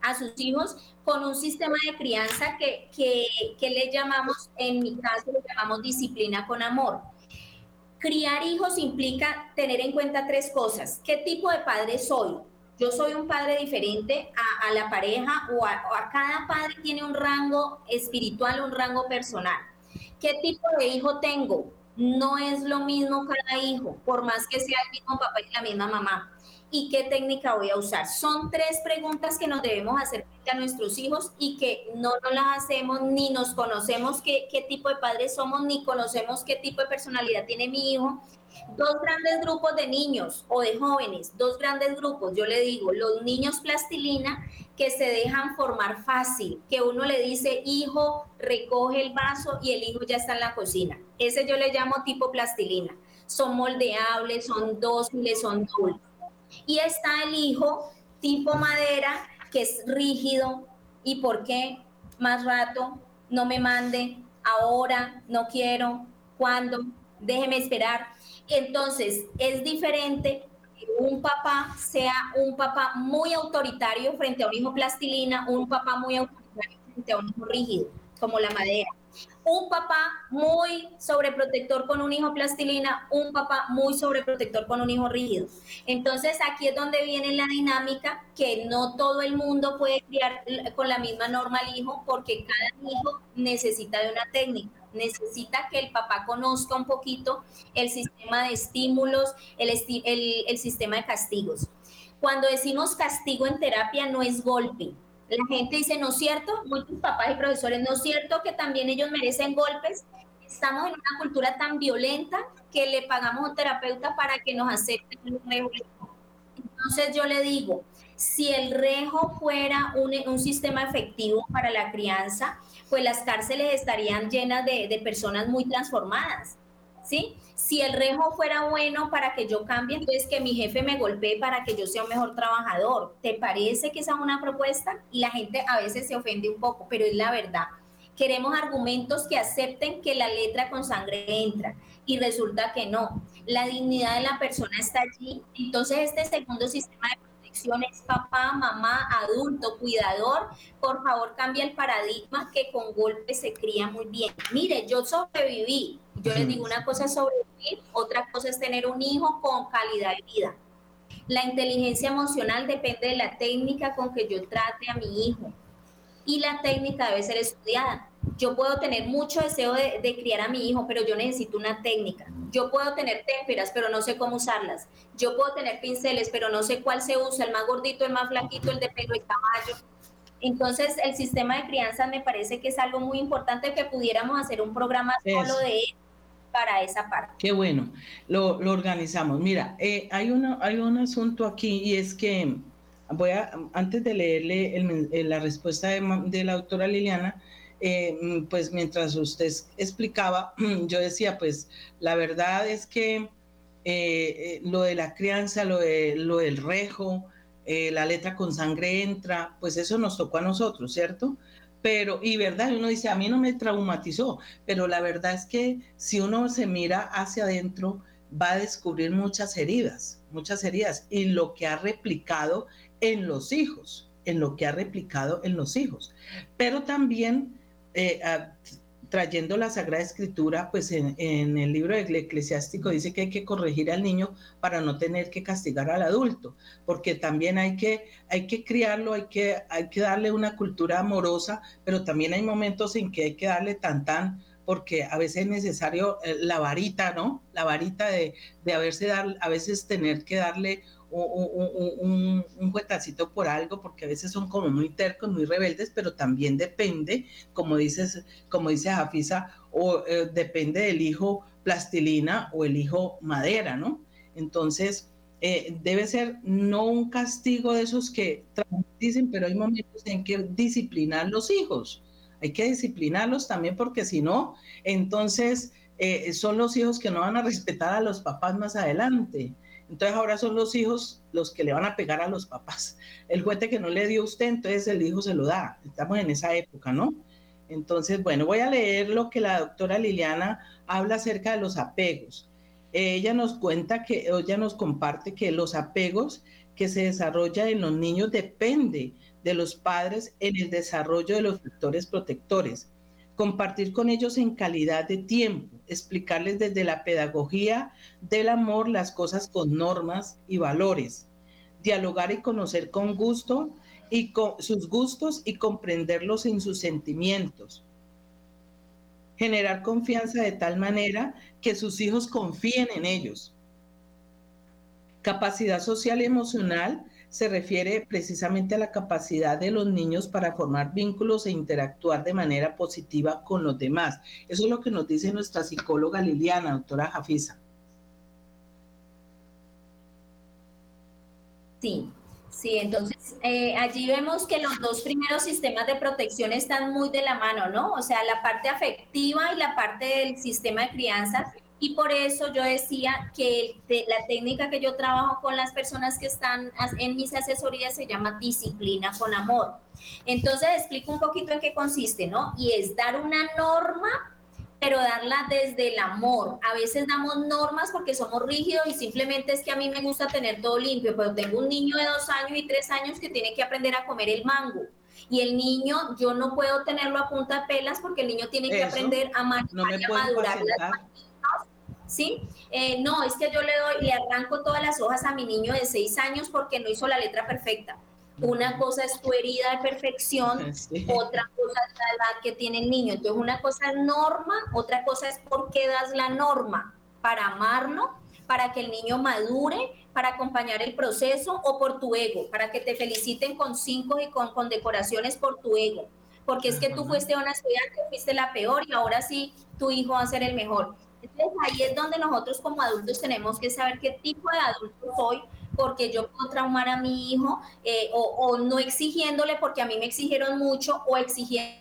a sus hijos con un sistema de crianza que, que, que le llamamos, en mi caso, le llamamos disciplina con amor. Criar hijos implica tener en cuenta tres cosas. ¿Qué tipo de padre soy? Yo soy un padre diferente a, la pareja o a, cada padre tiene un rango espiritual, un rango personal. ¿Qué tipo de hijo tengo? No es lo mismo cada hijo, por más que sea el mismo papá y la misma mamá. ¿Y qué técnica voy a usar? Son tres preguntas que nos debemos hacer a nuestros hijos y que no nos las hacemos ni nos conocemos qué, qué tipo de padres somos, ni conocemos qué tipo de personalidad tiene mi hijo, dos grandes grupos de niños o de jóvenes, dos grandes grupos, yo le digo, los niños plastilina que se dejan formar fácil, que uno le dice, hijo, recoge el vaso y el hijo ya está en la cocina. Ese yo le llamo tipo plastilina. Son moldeables, son dóciles, son dulces. Y está el hijo tipo madera, que es rígido. ¿Y por qué? Más rato, no me mande, ahora, no quiero, ¿cuándo? Déjeme esperar entonces, es diferente que un papá sea un papá muy autoritario frente a un hijo plastilina, un papá muy autoritario frente a un hijo rígido, como la madera. Un papá muy sobreprotector con un hijo plastilina, un papá muy sobreprotector con un hijo rígido. Entonces aquí es donde viene la dinámica que no todo el mundo puede criar con la misma norma al hijo porque cada hijo necesita de una técnica necesita que el papá conozca un poquito el sistema de estímulos, el, el, sistema de castigos. Cuando decimos castigo en terapia no es golpe. La gente dice, ¿no es cierto? Muchos papás y profesores, ¿no es cierto que también ellos merecen golpes? Estamos en una cultura tan violenta que le pagamos a un terapeuta para que nos acepte un Entonces yo le digo, si el rejo fuera un, un sistema efectivo para la crianza, pues las cárceles estarían llenas de, personas muy transformadas. ¿Sí? Si el rejo fuera bueno para que yo cambie, entonces que mi jefe me golpee para que yo sea un mejor trabajador. ¿Te parece que esa es una propuesta? Y la gente a veces se ofende un poco, pero es la verdad. Queremos argumentos que acepten que la letra con sangre entra y resulta que no. La dignidad de la persona está allí. Entonces este segundo sistema de es papá, mamá, adulto, cuidador, por favor cambia el paradigma que con golpe se cría muy bien. Mire, yo sobreviví. Yo les digo una cosa es sobrevivir, otra cosa es tener un hijo con calidad de vida. La inteligencia emocional depende de la técnica con que yo trate a mi hijo y la técnica debe ser estudiada. Yo puedo tener mucho deseo de, criar a mi hijo, pero yo necesito una técnica. Yo puedo tener témperas, pero no sé cómo usarlas. Yo puedo tener pinceles, pero no sé cuál se usa, el más gordito, el más flaquito, el de pelo de caballo. Entonces, el sistema de crianza me parece que es algo muy importante que pudiéramos hacer un programa solo de él para esa parte. Qué bueno, lo, organizamos. Mira, eh, hay, una, hay un asunto aquí y es que voy a, antes de leerle la respuesta de, de la doctora Liliana, eh, mm, pues mientras usted explicaba, <clears throat> yo decía, pues la verdad es que eh, eh, lo de la crianza, lo, lo del rejo, la letra con sangre entra, pues eso nos tocó a nosotros, ¿cierto? Pero, y verdad, uno dice, a mí no me traumatizó, pero la verdad es que si uno se mira hacia adentro, va a descubrir muchas heridas, muchas heridas, y lo que ha replicado en los hijos, en lo que ha replicado en los hijos. Pero también eh, trayendo la Sagrada Escritura, pues en, el libro del eclesiástico dice que hay que corregir al niño para no tener que castigar al adulto, porque también hay que, hay que criarlo, hay que, hay que darle una cultura amorosa, pero también hay momentos en que hay que darle tan tan, porque a veces es necesario eh, la varita, ¿no? La varita de, de haberse dar, a veces tener que darle un, un, juetacito por algo, porque a veces son como muy tercos, muy rebeldes, pero también depende, como dices, como dice Jafisa, o eh, depende del hijo plastilina o el hijo madera, ¿no? Entonces, eh, debe ser no un castigo de esos que dicen, pero hay momentos en que disciplinar los hijos. Hay que disciplinarlos también porque si no, entonces eh, son los hijos que no van a <laughs> respetar a los papás más adelante. Entonces ahora son los hijos los que le van a pegar a los papás. El juguete que no le dio usted, entonces el hijo se lo da. Estamos en esa época, ¿no? Entonces, bueno, voy a leer lo que la doctora Liliana habla acerca de los apegos. Ella nos cuenta que, ella nos comparte que los apegos que se desarrollan en los niños depende de los padres en el desarrollo de los factores protectores compartir con ellos en calidad de tiempo, explicarles desde la pedagogía del amor las cosas con normas y valores, dialogar y conocer con gusto y con sus gustos y comprenderlos en sus sentimientos. Generar confianza de tal manera que sus hijos confíen en ellos. Capacidad social y emocional se refiere precisamente a la capacidad de los niños para formar vínculos e interactuar de manera positiva con los demás. Eso es lo que nos dice nuestra psicóloga Liliana, doctora Jafisa. Sí, sí, entonces eh, allí vemos que los dos primeros sistemas de protección están muy de la mano, ¿no? O sea, la parte afectiva y la parte del sistema de crianza y por eso yo decía que la técnica que yo trabajo con las personas que están en mis asesorías se llama disciplina con amor. Entonces explico un poquito en qué consiste, ¿no? Y es dar una norma, pero darla desde el amor. A veces damos normas porque somos rígidos y simplemente es que a mí me gusta tener todo limpio, pero tengo un niño de dos años y tres años que tiene que aprender a comer el mango. Y el niño, yo no puedo tenerlo a punta de pelas porque el niño tiene que aprender a, madurar las ¿sí? Eh, no, es que yo le doy, le arranco todas las hojas a mi niño de seis años porque no hizo la letra perfecta. Una cosa es tu herida de perfección, <laughs> otra cosa es la edad que tiene el niño. Entonces, una cosa es norma, otra cosa es por qué das la norma, para amarlo, para que el niño madure, para acompañar el proceso o por tu ego, para que te feliciten con cinco y con, con decoraciones por tu ego. Porque es que tú fuiste una estudiante, fuiste la peor y ahora sí tu hijo va a ser el mejor. Entonces ahí es donde nosotros como adultos tenemos que saber qué tipo de adulto soy, porque yo puedo traumar a mi hijo eh, o, no exigiéndole porque a mí me exigieron mucho o exigiéndole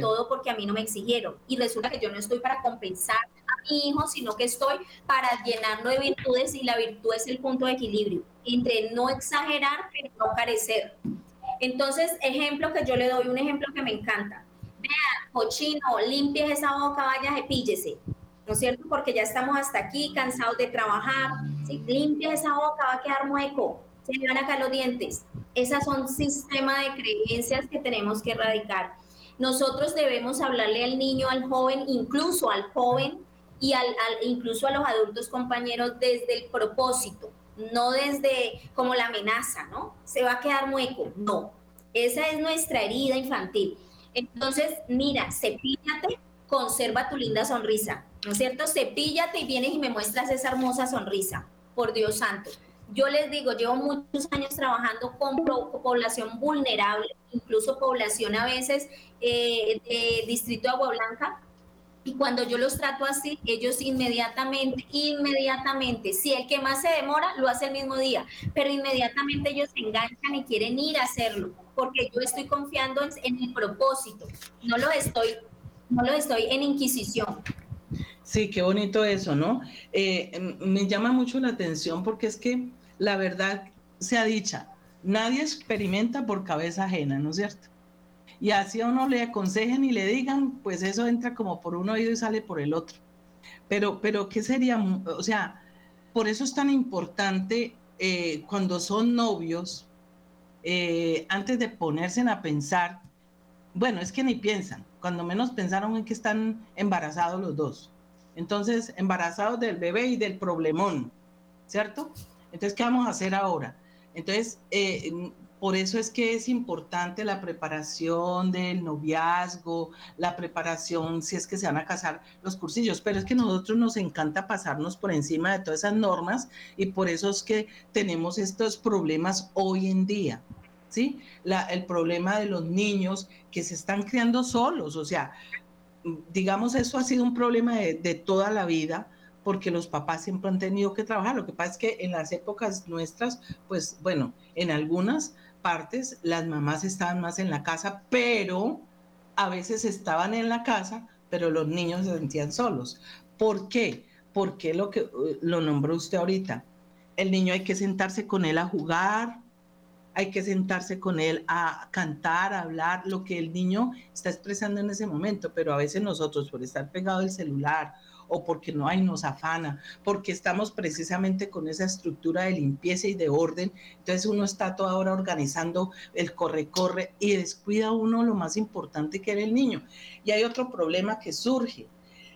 todo porque a mí no me exigieron. Y resulta que yo no estoy para compensar a mi hijo, sino que estoy para llenarlo de virtudes y la virtud es el punto de equilibrio entre no exagerar pero no carecer. Entonces, ejemplo que yo le doy, un ejemplo que me encanta vea, cochino, limpies esa boca, vaya, cepíllese, ¿no es cierto? Porque ya estamos hasta aquí, cansados de trabajar, si limpies esa boca, va a quedar mueco, se le van a caer los dientes. Esas son sistemas de creencias que tenemos que erradicar. Nosotros debemos hablarle al niño, al joven, incluso al joven y al, incluso a los adultos compañeros desde el propósito, no desde como la amenaza, ¿no? Se va a quedar mueco, no. Esa es nuestra herida infantil. Entonces, mira, cepíllate, conserva tu linda sonrisa, ¿no es cierto? Cepíllate y vienes y me muestras esa hermosa sonrisa, por Dios santo. Yo les digo, llevo muchos años trabajando con población vulnerable, incluso población a veces eh, de Distrito de Agua Blanca, y cuando yo los trato así, ellos inmediatamente, inmediatamente, si el que más se demora, lo hace el mismo día, pero inmediatamente ellos se enganchan y quieren ir a hacerlo porque yo estoy confiando en, el propósito, no lo estoy, no lo estoy en inquisición. Sí, qué bonito eso, ¿no? Eh, me llama mucho la atención porque es que la verdad sea dicha, nadie experimenta por cabeza ajena, ¿no es cierto? Y así a uno le aconsejen y le digan, pues eso entra como por un oído y sale por el otro. Pero, pero ¿qué sería? O sea, por eso es tan importante eh, cuando son novios, eh, antes de ponerse a pensar, bueno, es que ni piensan, cuando menos pensaron en que están embarazados los dos. Entonces, embarazados del bebé y del problemón, ¿cierto? Entonces, ¿qué vamos a hacer ahora? Entonces, eh, por eso es que es importante la preparación del noviazgo, la preparación si es que se van a casar los cursillos, pero es que nosotros nos encanta pasarnos por encima de todas esas normas y por eso es que tenemos estos problemas hoy en día. ¿Sí? el problema de los niños que se están criando solos, o sea, digamos, eso ha sido un problema de, de toda la vida, porque los papás siempre han tenido que trabajar. Lo que pasa es que en las épocas nuestras, pues bueno, en algunas partes las mamás estaban más en la casa, pero a veces estaban en la casa, pero los niños se sentían solos. ¿Por qué? Porque lo que lo nombró usted ahorita. El niño hay que sentarse con él a jugar, hay que sentarse con él a cantar, a hablar, lo que el niño está expresando en ese momento, pero a veces nosotros por estar pegado al celular o porque no hay nos afana, porque estamos precisamente con esa estructura de limpieza y de orden. Entonces uno está toda hora organizando el corre-corre y descuida uno lo más importante que era el niño. Y hay otro problema que surge.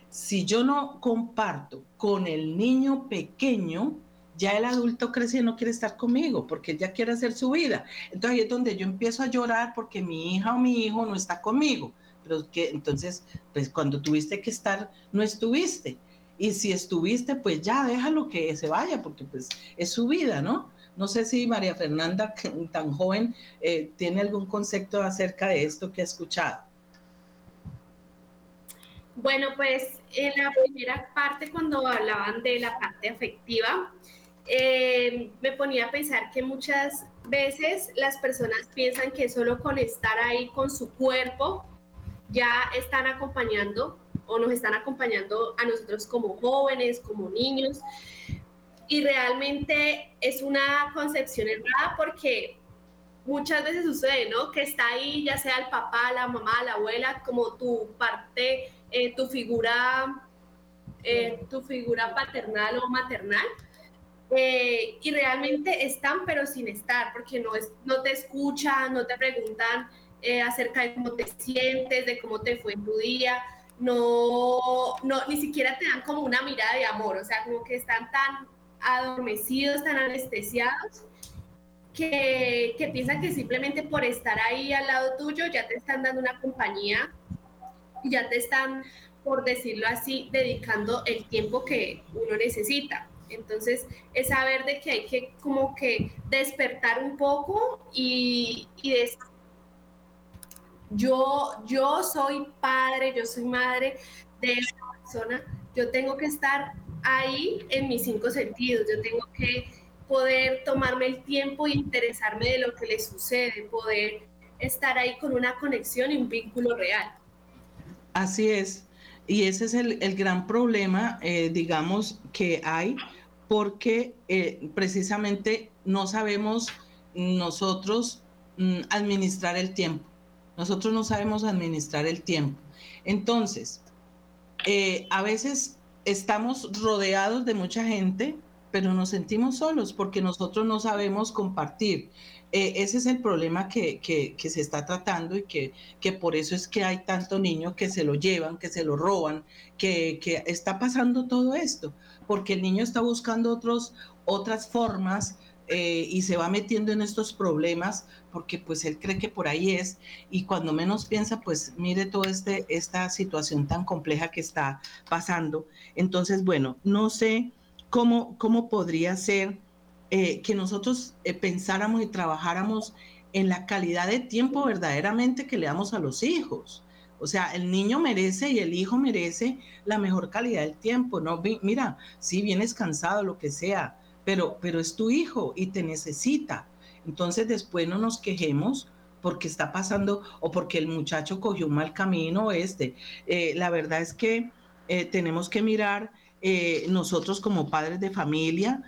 Si yo no comparto con el niño pequeño, ya el adulto crece y no quiere estar conmigo porque ya quiere hacer su vida. Entonces ahí es donde yo empiezo a llorar porque mi hija o mi hijo no está conmigo pero que entonces, pues cuando tuviste que estar, no estuviste. Y si estuviste, pues ya déjalo que se vaya, porque pues es su vida, ¿no? No sé si María Fernanda, tan joven, eh, tiene algún concepto acerca de esto que ha escuchado. Bueno, pues en la primera parte, cuando hablaban de la parte afectiva, eh, me ponía a pensar que muchas veces las personas piensan que solo con estar ahí con su cuerpo ya están acompañando o nos están acompañando a nosotros como jóvenes, como niños. Y realmente es una concepción errada porque muchas veces sucede, ¿no? Que está ahí ya sea el papá, la mamá, la abuela, como tu parte, eh, tu figura, eh, tu figura paternal o maternal. Eh, y realmente están, pero sin estar, porque no, es, no te escuchan, no te preguntan eh, acerca de cómo te sientes, de cómo te fue tu día, no, no, ni siquiera te dan como una mirada de amor, o sea, como que están tan adormecidos, tan anestesiados, que, que piensan que simplemente por estar ahí al lado tuyo ya te están dando una compañía, ya te están, por decirlo así, dedicando el tiempo que uno necesita. Entonces, es saber de que hay que como que despertar un poco y, y yo, yo soy padre, yo soy madre de esa persona, yo tengo que estar ahí en mis cinco sentidos, yo tengo que poder tomarme el tiempo e interesarme de lo que le sucede, poder estar ahí con una conexión y un vínculo real. Así es, y ese es el, gran problema, eh, digamos, que hay, porque eh, precisamente no sabemos nosotros mm, administrar el tiempo. Nosotros no sabemos administrar el tiempo. Entonces, eh, a veces estamos rodeados de mucha gente, pero nos sentimos solos porque nosotros no sabemos compartir. Eh, ese es el problema que, se está tratando y que, que, por eso es que hay tanto niño que se lo llevan, que se lo roban, que, que está pasando todo esto, porque el niño está buscando otros, otras formas eh, y se va metiendo en estos problemas porque pues él cree que por ahí es y cuando menos piensa pues mire toda este, esta situación tan compleja que está pasando. Entonces, bueno, no sé cómo, cómo podría ser eh, que nosotros eh, pensáramos y trabajáramos en la calidad de tiempo verdaderamente que le damos a los hijos. O sea, el niño merece y el hijo merece la mejor calidad del tiempo, ¿no? Mira, si vienes cansado, lo que sea, pero, pero es tu hijo y te necesita. Entonces después no nos quejemos porque está pasando o porque el muchacho cogió un mal camino este. Eh, la verdad es que eh, tenemos que mirar eh, nosotros como padres de familia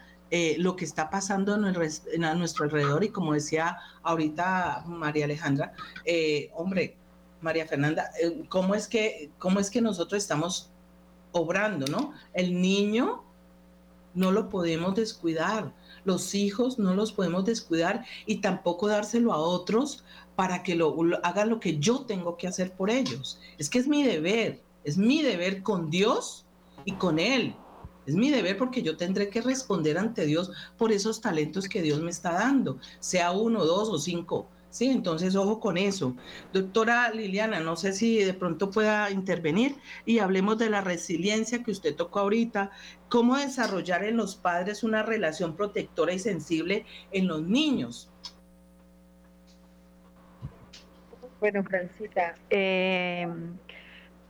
lo que está pasando en, a nuestro alrededor y como decía ahorita María Alejandra, hombre, María Fernanda, ¿cómo es, que, ¿cómo es que nosotros estamos obrando, no? El niño no lo podemos descuidar. Los hijos no los podemos descuidar y tampoco dárselo a otros para que lo, hagan lo que yo tengo que hacer por ellos. Es que es mi deber, es mi deber con Dios y con Él. Es mi deber porque yo tendré que responder ante Dios por esos talentos que Dios me está dando, sea uno, dos o cinco. Sí, entonces ojo con eso. Doctora Liliana, no sé si de pronto pueda intervenir y hablemos de la resiliencia que usted tocó ahorita, cómo desarrollar en los padres una relación protectora y sensible en los niños. Bueno, Francita, eh,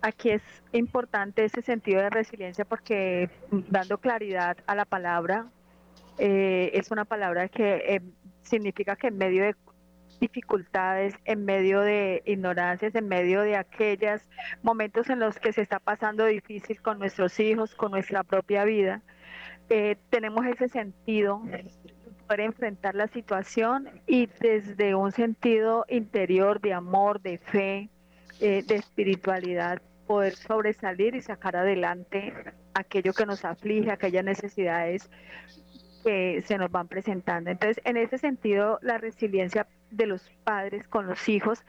aquí es importante ese sentido de resiliencia porque dando claridad a la palabra, eh, es una palabra que eh, significa que en medio de dificultades, en medio de ignorancias, en medio de aquellos momentos en los que se está pasando difícil con nuestros hijos, con nuestra propia vida, eh, tenemos ese sentido poder enfrentar la situación y desde un sentido interior de amor, de fe, de espiritualidad, poder sobresalir y sacar adelante aquello que nos aflige, aquellas necesidades que se nos van presentando. Entonces, en ese sentido, la resiliencia de los padres con los hijos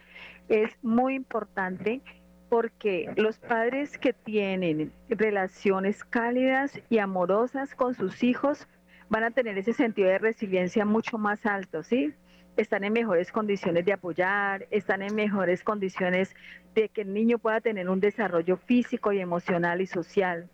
es muy importante porque los padres que tienen relaciones cálidas y amorosas con sus hijos van a tener ese sentido de resiliencia mucho más alto, ¿sí? están en mejores condiciones de apoyar, están en mejores condiciones de que el niño pueda tener un desarrollo físico y emocional y social.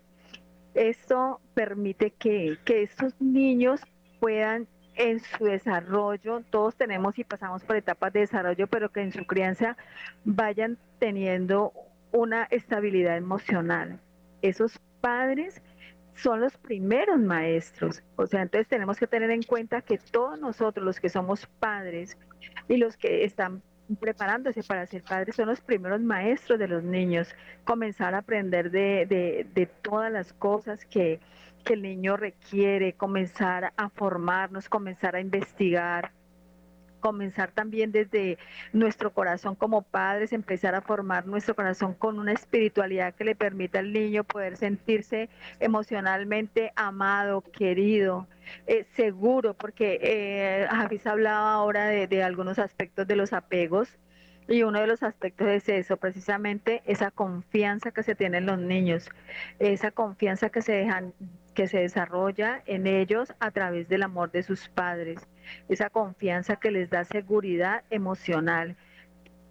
Esto permite que, que estos niños puedan en su desarrollo, todos tenemos y pasamos por etapas de desarrollo, pero que en su crianza vayan teniendo una estabilidad emocional. Esos padres son los primeros maestros. O sea, entonces tenemos que tener en cuenta que todos nosotros, los que somos padres y los que están preparándose para ser padres, son los primeros maestros de los niños. Comenzar a aprender de, de, todas las cosas que, que el niño requiere, comenzar a formarnos, comenzar a investigar comenzar también desde nuestro corazón como padres, empezar a formar nuestro corazón con una espiritualidad que le permita al niño poder sentirse emocionalmente amado, querido, eh, seguro, porque eh, Javis hablaba ahora de, de algunos aspectos de los apegos. Y uno de los aspectos es eso, precisamente esa confianza que se tiene en los niños, esa confianza que se dejan, que se desarrolla en ellos a través del amor de sus padres esa confianza que les da seguridad emocional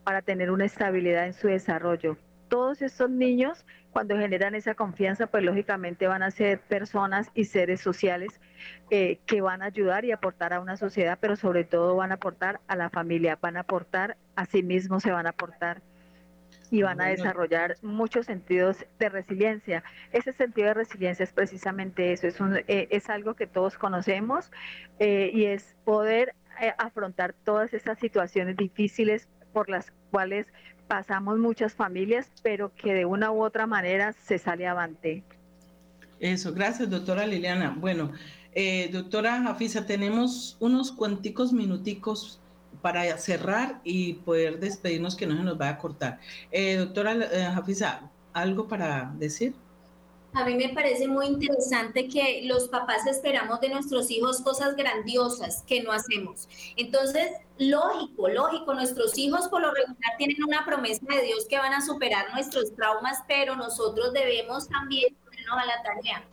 para tener una estabilidad en su desarrollo. Todos estos niños, cuando generan esa confianza, pues lógicamente van a ser personas y seres sociales eh, que van a ayudar y aportar a una sociedad, pero sobre todo van a aportar a la familia, van a aportar a sí mismos, se van a aportar y van a desarrollar muchos sentidos de resiliencia. Ese sentido de resiliencia es precisamente eso, es, un, eh, es algo que todos conocemos eh, y es poder eh, afrontar todas esas situaciones difíciles por las cuales pasamos muchas familias, pero que de una u otra manera se sale avante. Eso, gracias doctora Liliana. Bueno, doctora Jafisa, tenemos unos cuanticos minuticos para cerrar y poder despedirnos que no se nos vaya a cortar. Eh, doctora eh, Jafisa, ¿algo para decir? A mí me parece muy interesante que los papás esperamos de nuestros hijos cosas grandiosas que no hacemos. Entonces, lógico, lógico, nuestros hijos por lo regular tienen una promesa de Dios que van a superar nuestros traumas, pero nosotros debemos también ponernos a la tarea.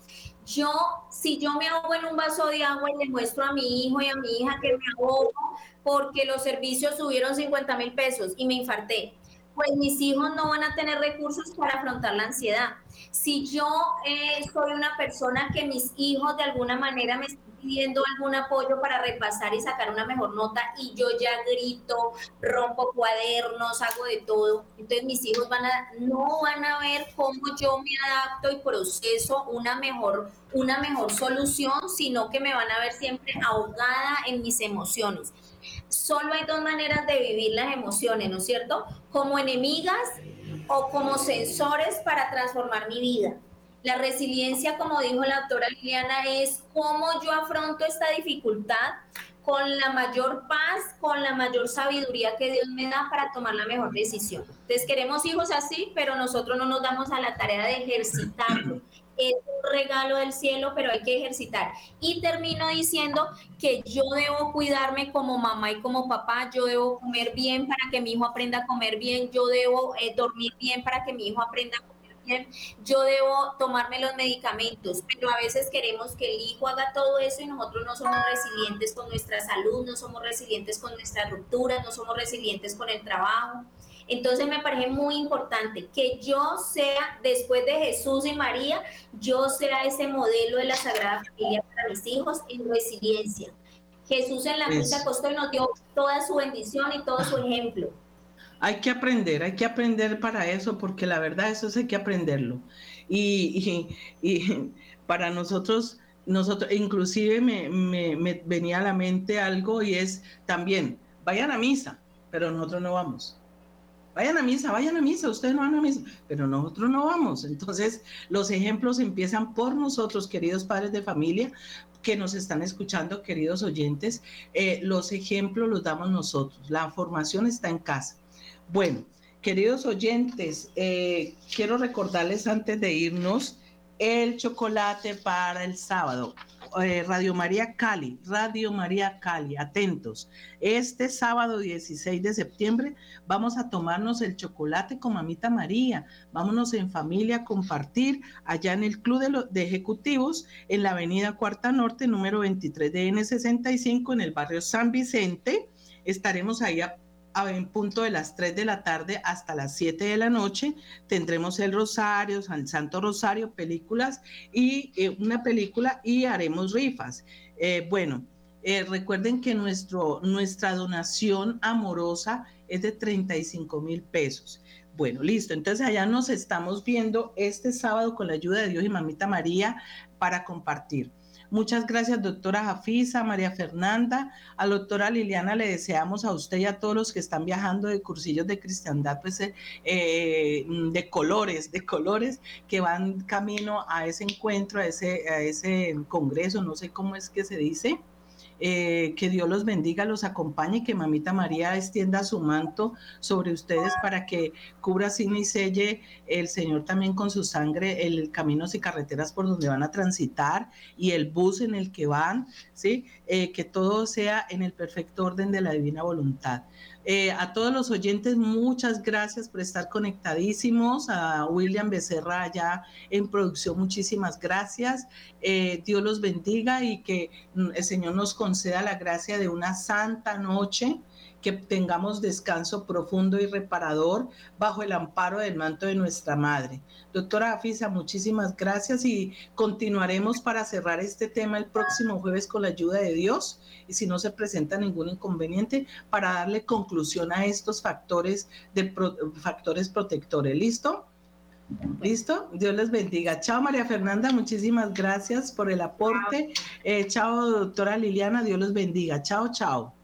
Yo, si yo me ahogo en un vaso de agua y le muestro a mi hijo y a mi hija que me ahogo porque los servicios subieron 50 mil pesos y me infarté, pues mis hijos no van a tener recursos para afrontar la ansiedad. Si yo eh, soy una persona que mis hijos de alguna manera me pidiendo algún apoyo para repasar y sacar una mejor nota y yo ya grito, rompo cuadernos, hago de todo. Entonces mis hijos van a, no van a ver cómo yo me adapto y proceso una mejor, una mejor solución, sino que me van a ver siempre ahogada en mis emociones. Solo hay dos maneras de vivir las emociones, ¿no es cierto? Como enemigas o como sensores para transformar mi vida. La resiliencia, como dijo la doctora Liliana, es cómo yo afronto esta dificultad con la mayor paz, con la mayor sabiduría que Dios me da para tomar la mejor decisión. Entonces queremos hijos así, pero nosotros no nos damos a la tarea de ejercitarlo. <clears throat> es un regalo del cielo, pero hay que ejercitar. Y termino diciendo que yo debo cuidarme como mamá y como papá, yo debo comer bien para que mi hijo aprenda a comer bien, yo debo eh, dormir bien para que mi hijo aprenda a comer yo debo tomarme los medicamentos, pero a veces queremos que el hijo haga todo eso y nosotros no somos resilientes con nuestra salud, no somos resilientes con nuestras rupturas, no somos resilientes con el trabajo. Entonces me parece muy importante que yo sea, después de Jesús y María, yo sea ese modelo de la Sagrada Familia para mis hijos en resiliencia. Jesús en la cruz acostó y nos dio toda su bendición y todo su ejemplo. Hay que aprender, hay que aprender para eso, porque la verdad eso hay que aprenderlo. Y, para nosotros, nosotros inclusive me, me venía a la mente algo y es también, vayan a misa, pero nosotros no vamos vayan a misa, vayan a misa, ustedes no van a misa, pero nosotros no vamos. Entonces, los ejemplos empiezan por nosotros, queridos padres de familia, que nos están escuchando, queridos oyentes. Eh, los ejemplos los damos nosotros, la formación está en casa. Bueno, queridos oyentes, eh, quiero recordarles antes de irnos el chocolate para el sábado. Eh, Radio María Cali, Radio María Cali, atentos. Este sábado 16 de septiembre vamos a tomarnos el chocolate con mamita María. Vámonos en familia a compartir allá en el Club de, de Ejecutivos en la Avenida Cuarta Norte, número 23 de N65, en el barrio San Vicente. Estaremos ahí a en punto de las 3 de la tarde hasta las 7 de la noche. Tendremos el Rosario, San Santo Rosario, películas y eh, una película y haremos rifas. Eh, bueno, eh, recuerden que nuestro, nuestra donación amorosa es de 35 mil pesos. Bueno, listo. Entonces allá nos estamos viendo este sábado con la ayuda de Dios y Mamita María para compartir. Muchas gracias, doctora Jafisa, María Fernanda. A la doctora Liliana le deseamos a usted y a todos los que están viajando de cursillos de cristiandad, pues eh, eh, de colores, de colores, que van camino a ese encuentro, a ese, a ese congreso, no sé cómo es que se dice. Eh, que Dios los bendiga, los acompañe, que Mamita María extienda su manto sobre ustedes para que cubra sin y selle el Señor también con su sangre el caminos y carreteras por donde van a transitar y el bus en el que van, ¿sí? Eh, que todo sea en el perfecto orden de la divina voluntad. Eh, a todos los oyentes, muchas gracias por estar conectadísimos. A William Becerra allá en producción, muchísimas gracias. Eh, Dios los bendiga y que mm, el Señor nos conceda la gracia de una santa noche que tengamos descanso profundo y reparador bajo el amparo del manto de nuestra Madre. Doctora Afisa, muchísimas gracias y continuaremos para cerrar este tema el próximo jueves con la ayuda de Dios y si no se presenta ningún inconveniente para darle conclusión a estos factores, de factores protectores. ¿Listo? ¿Listo? Dios les bendiga. Chao María Fernanda, muchísimas gracias por el aporte. Eh, chao doctora Liliana, Dios los bendiga. Chao, chao.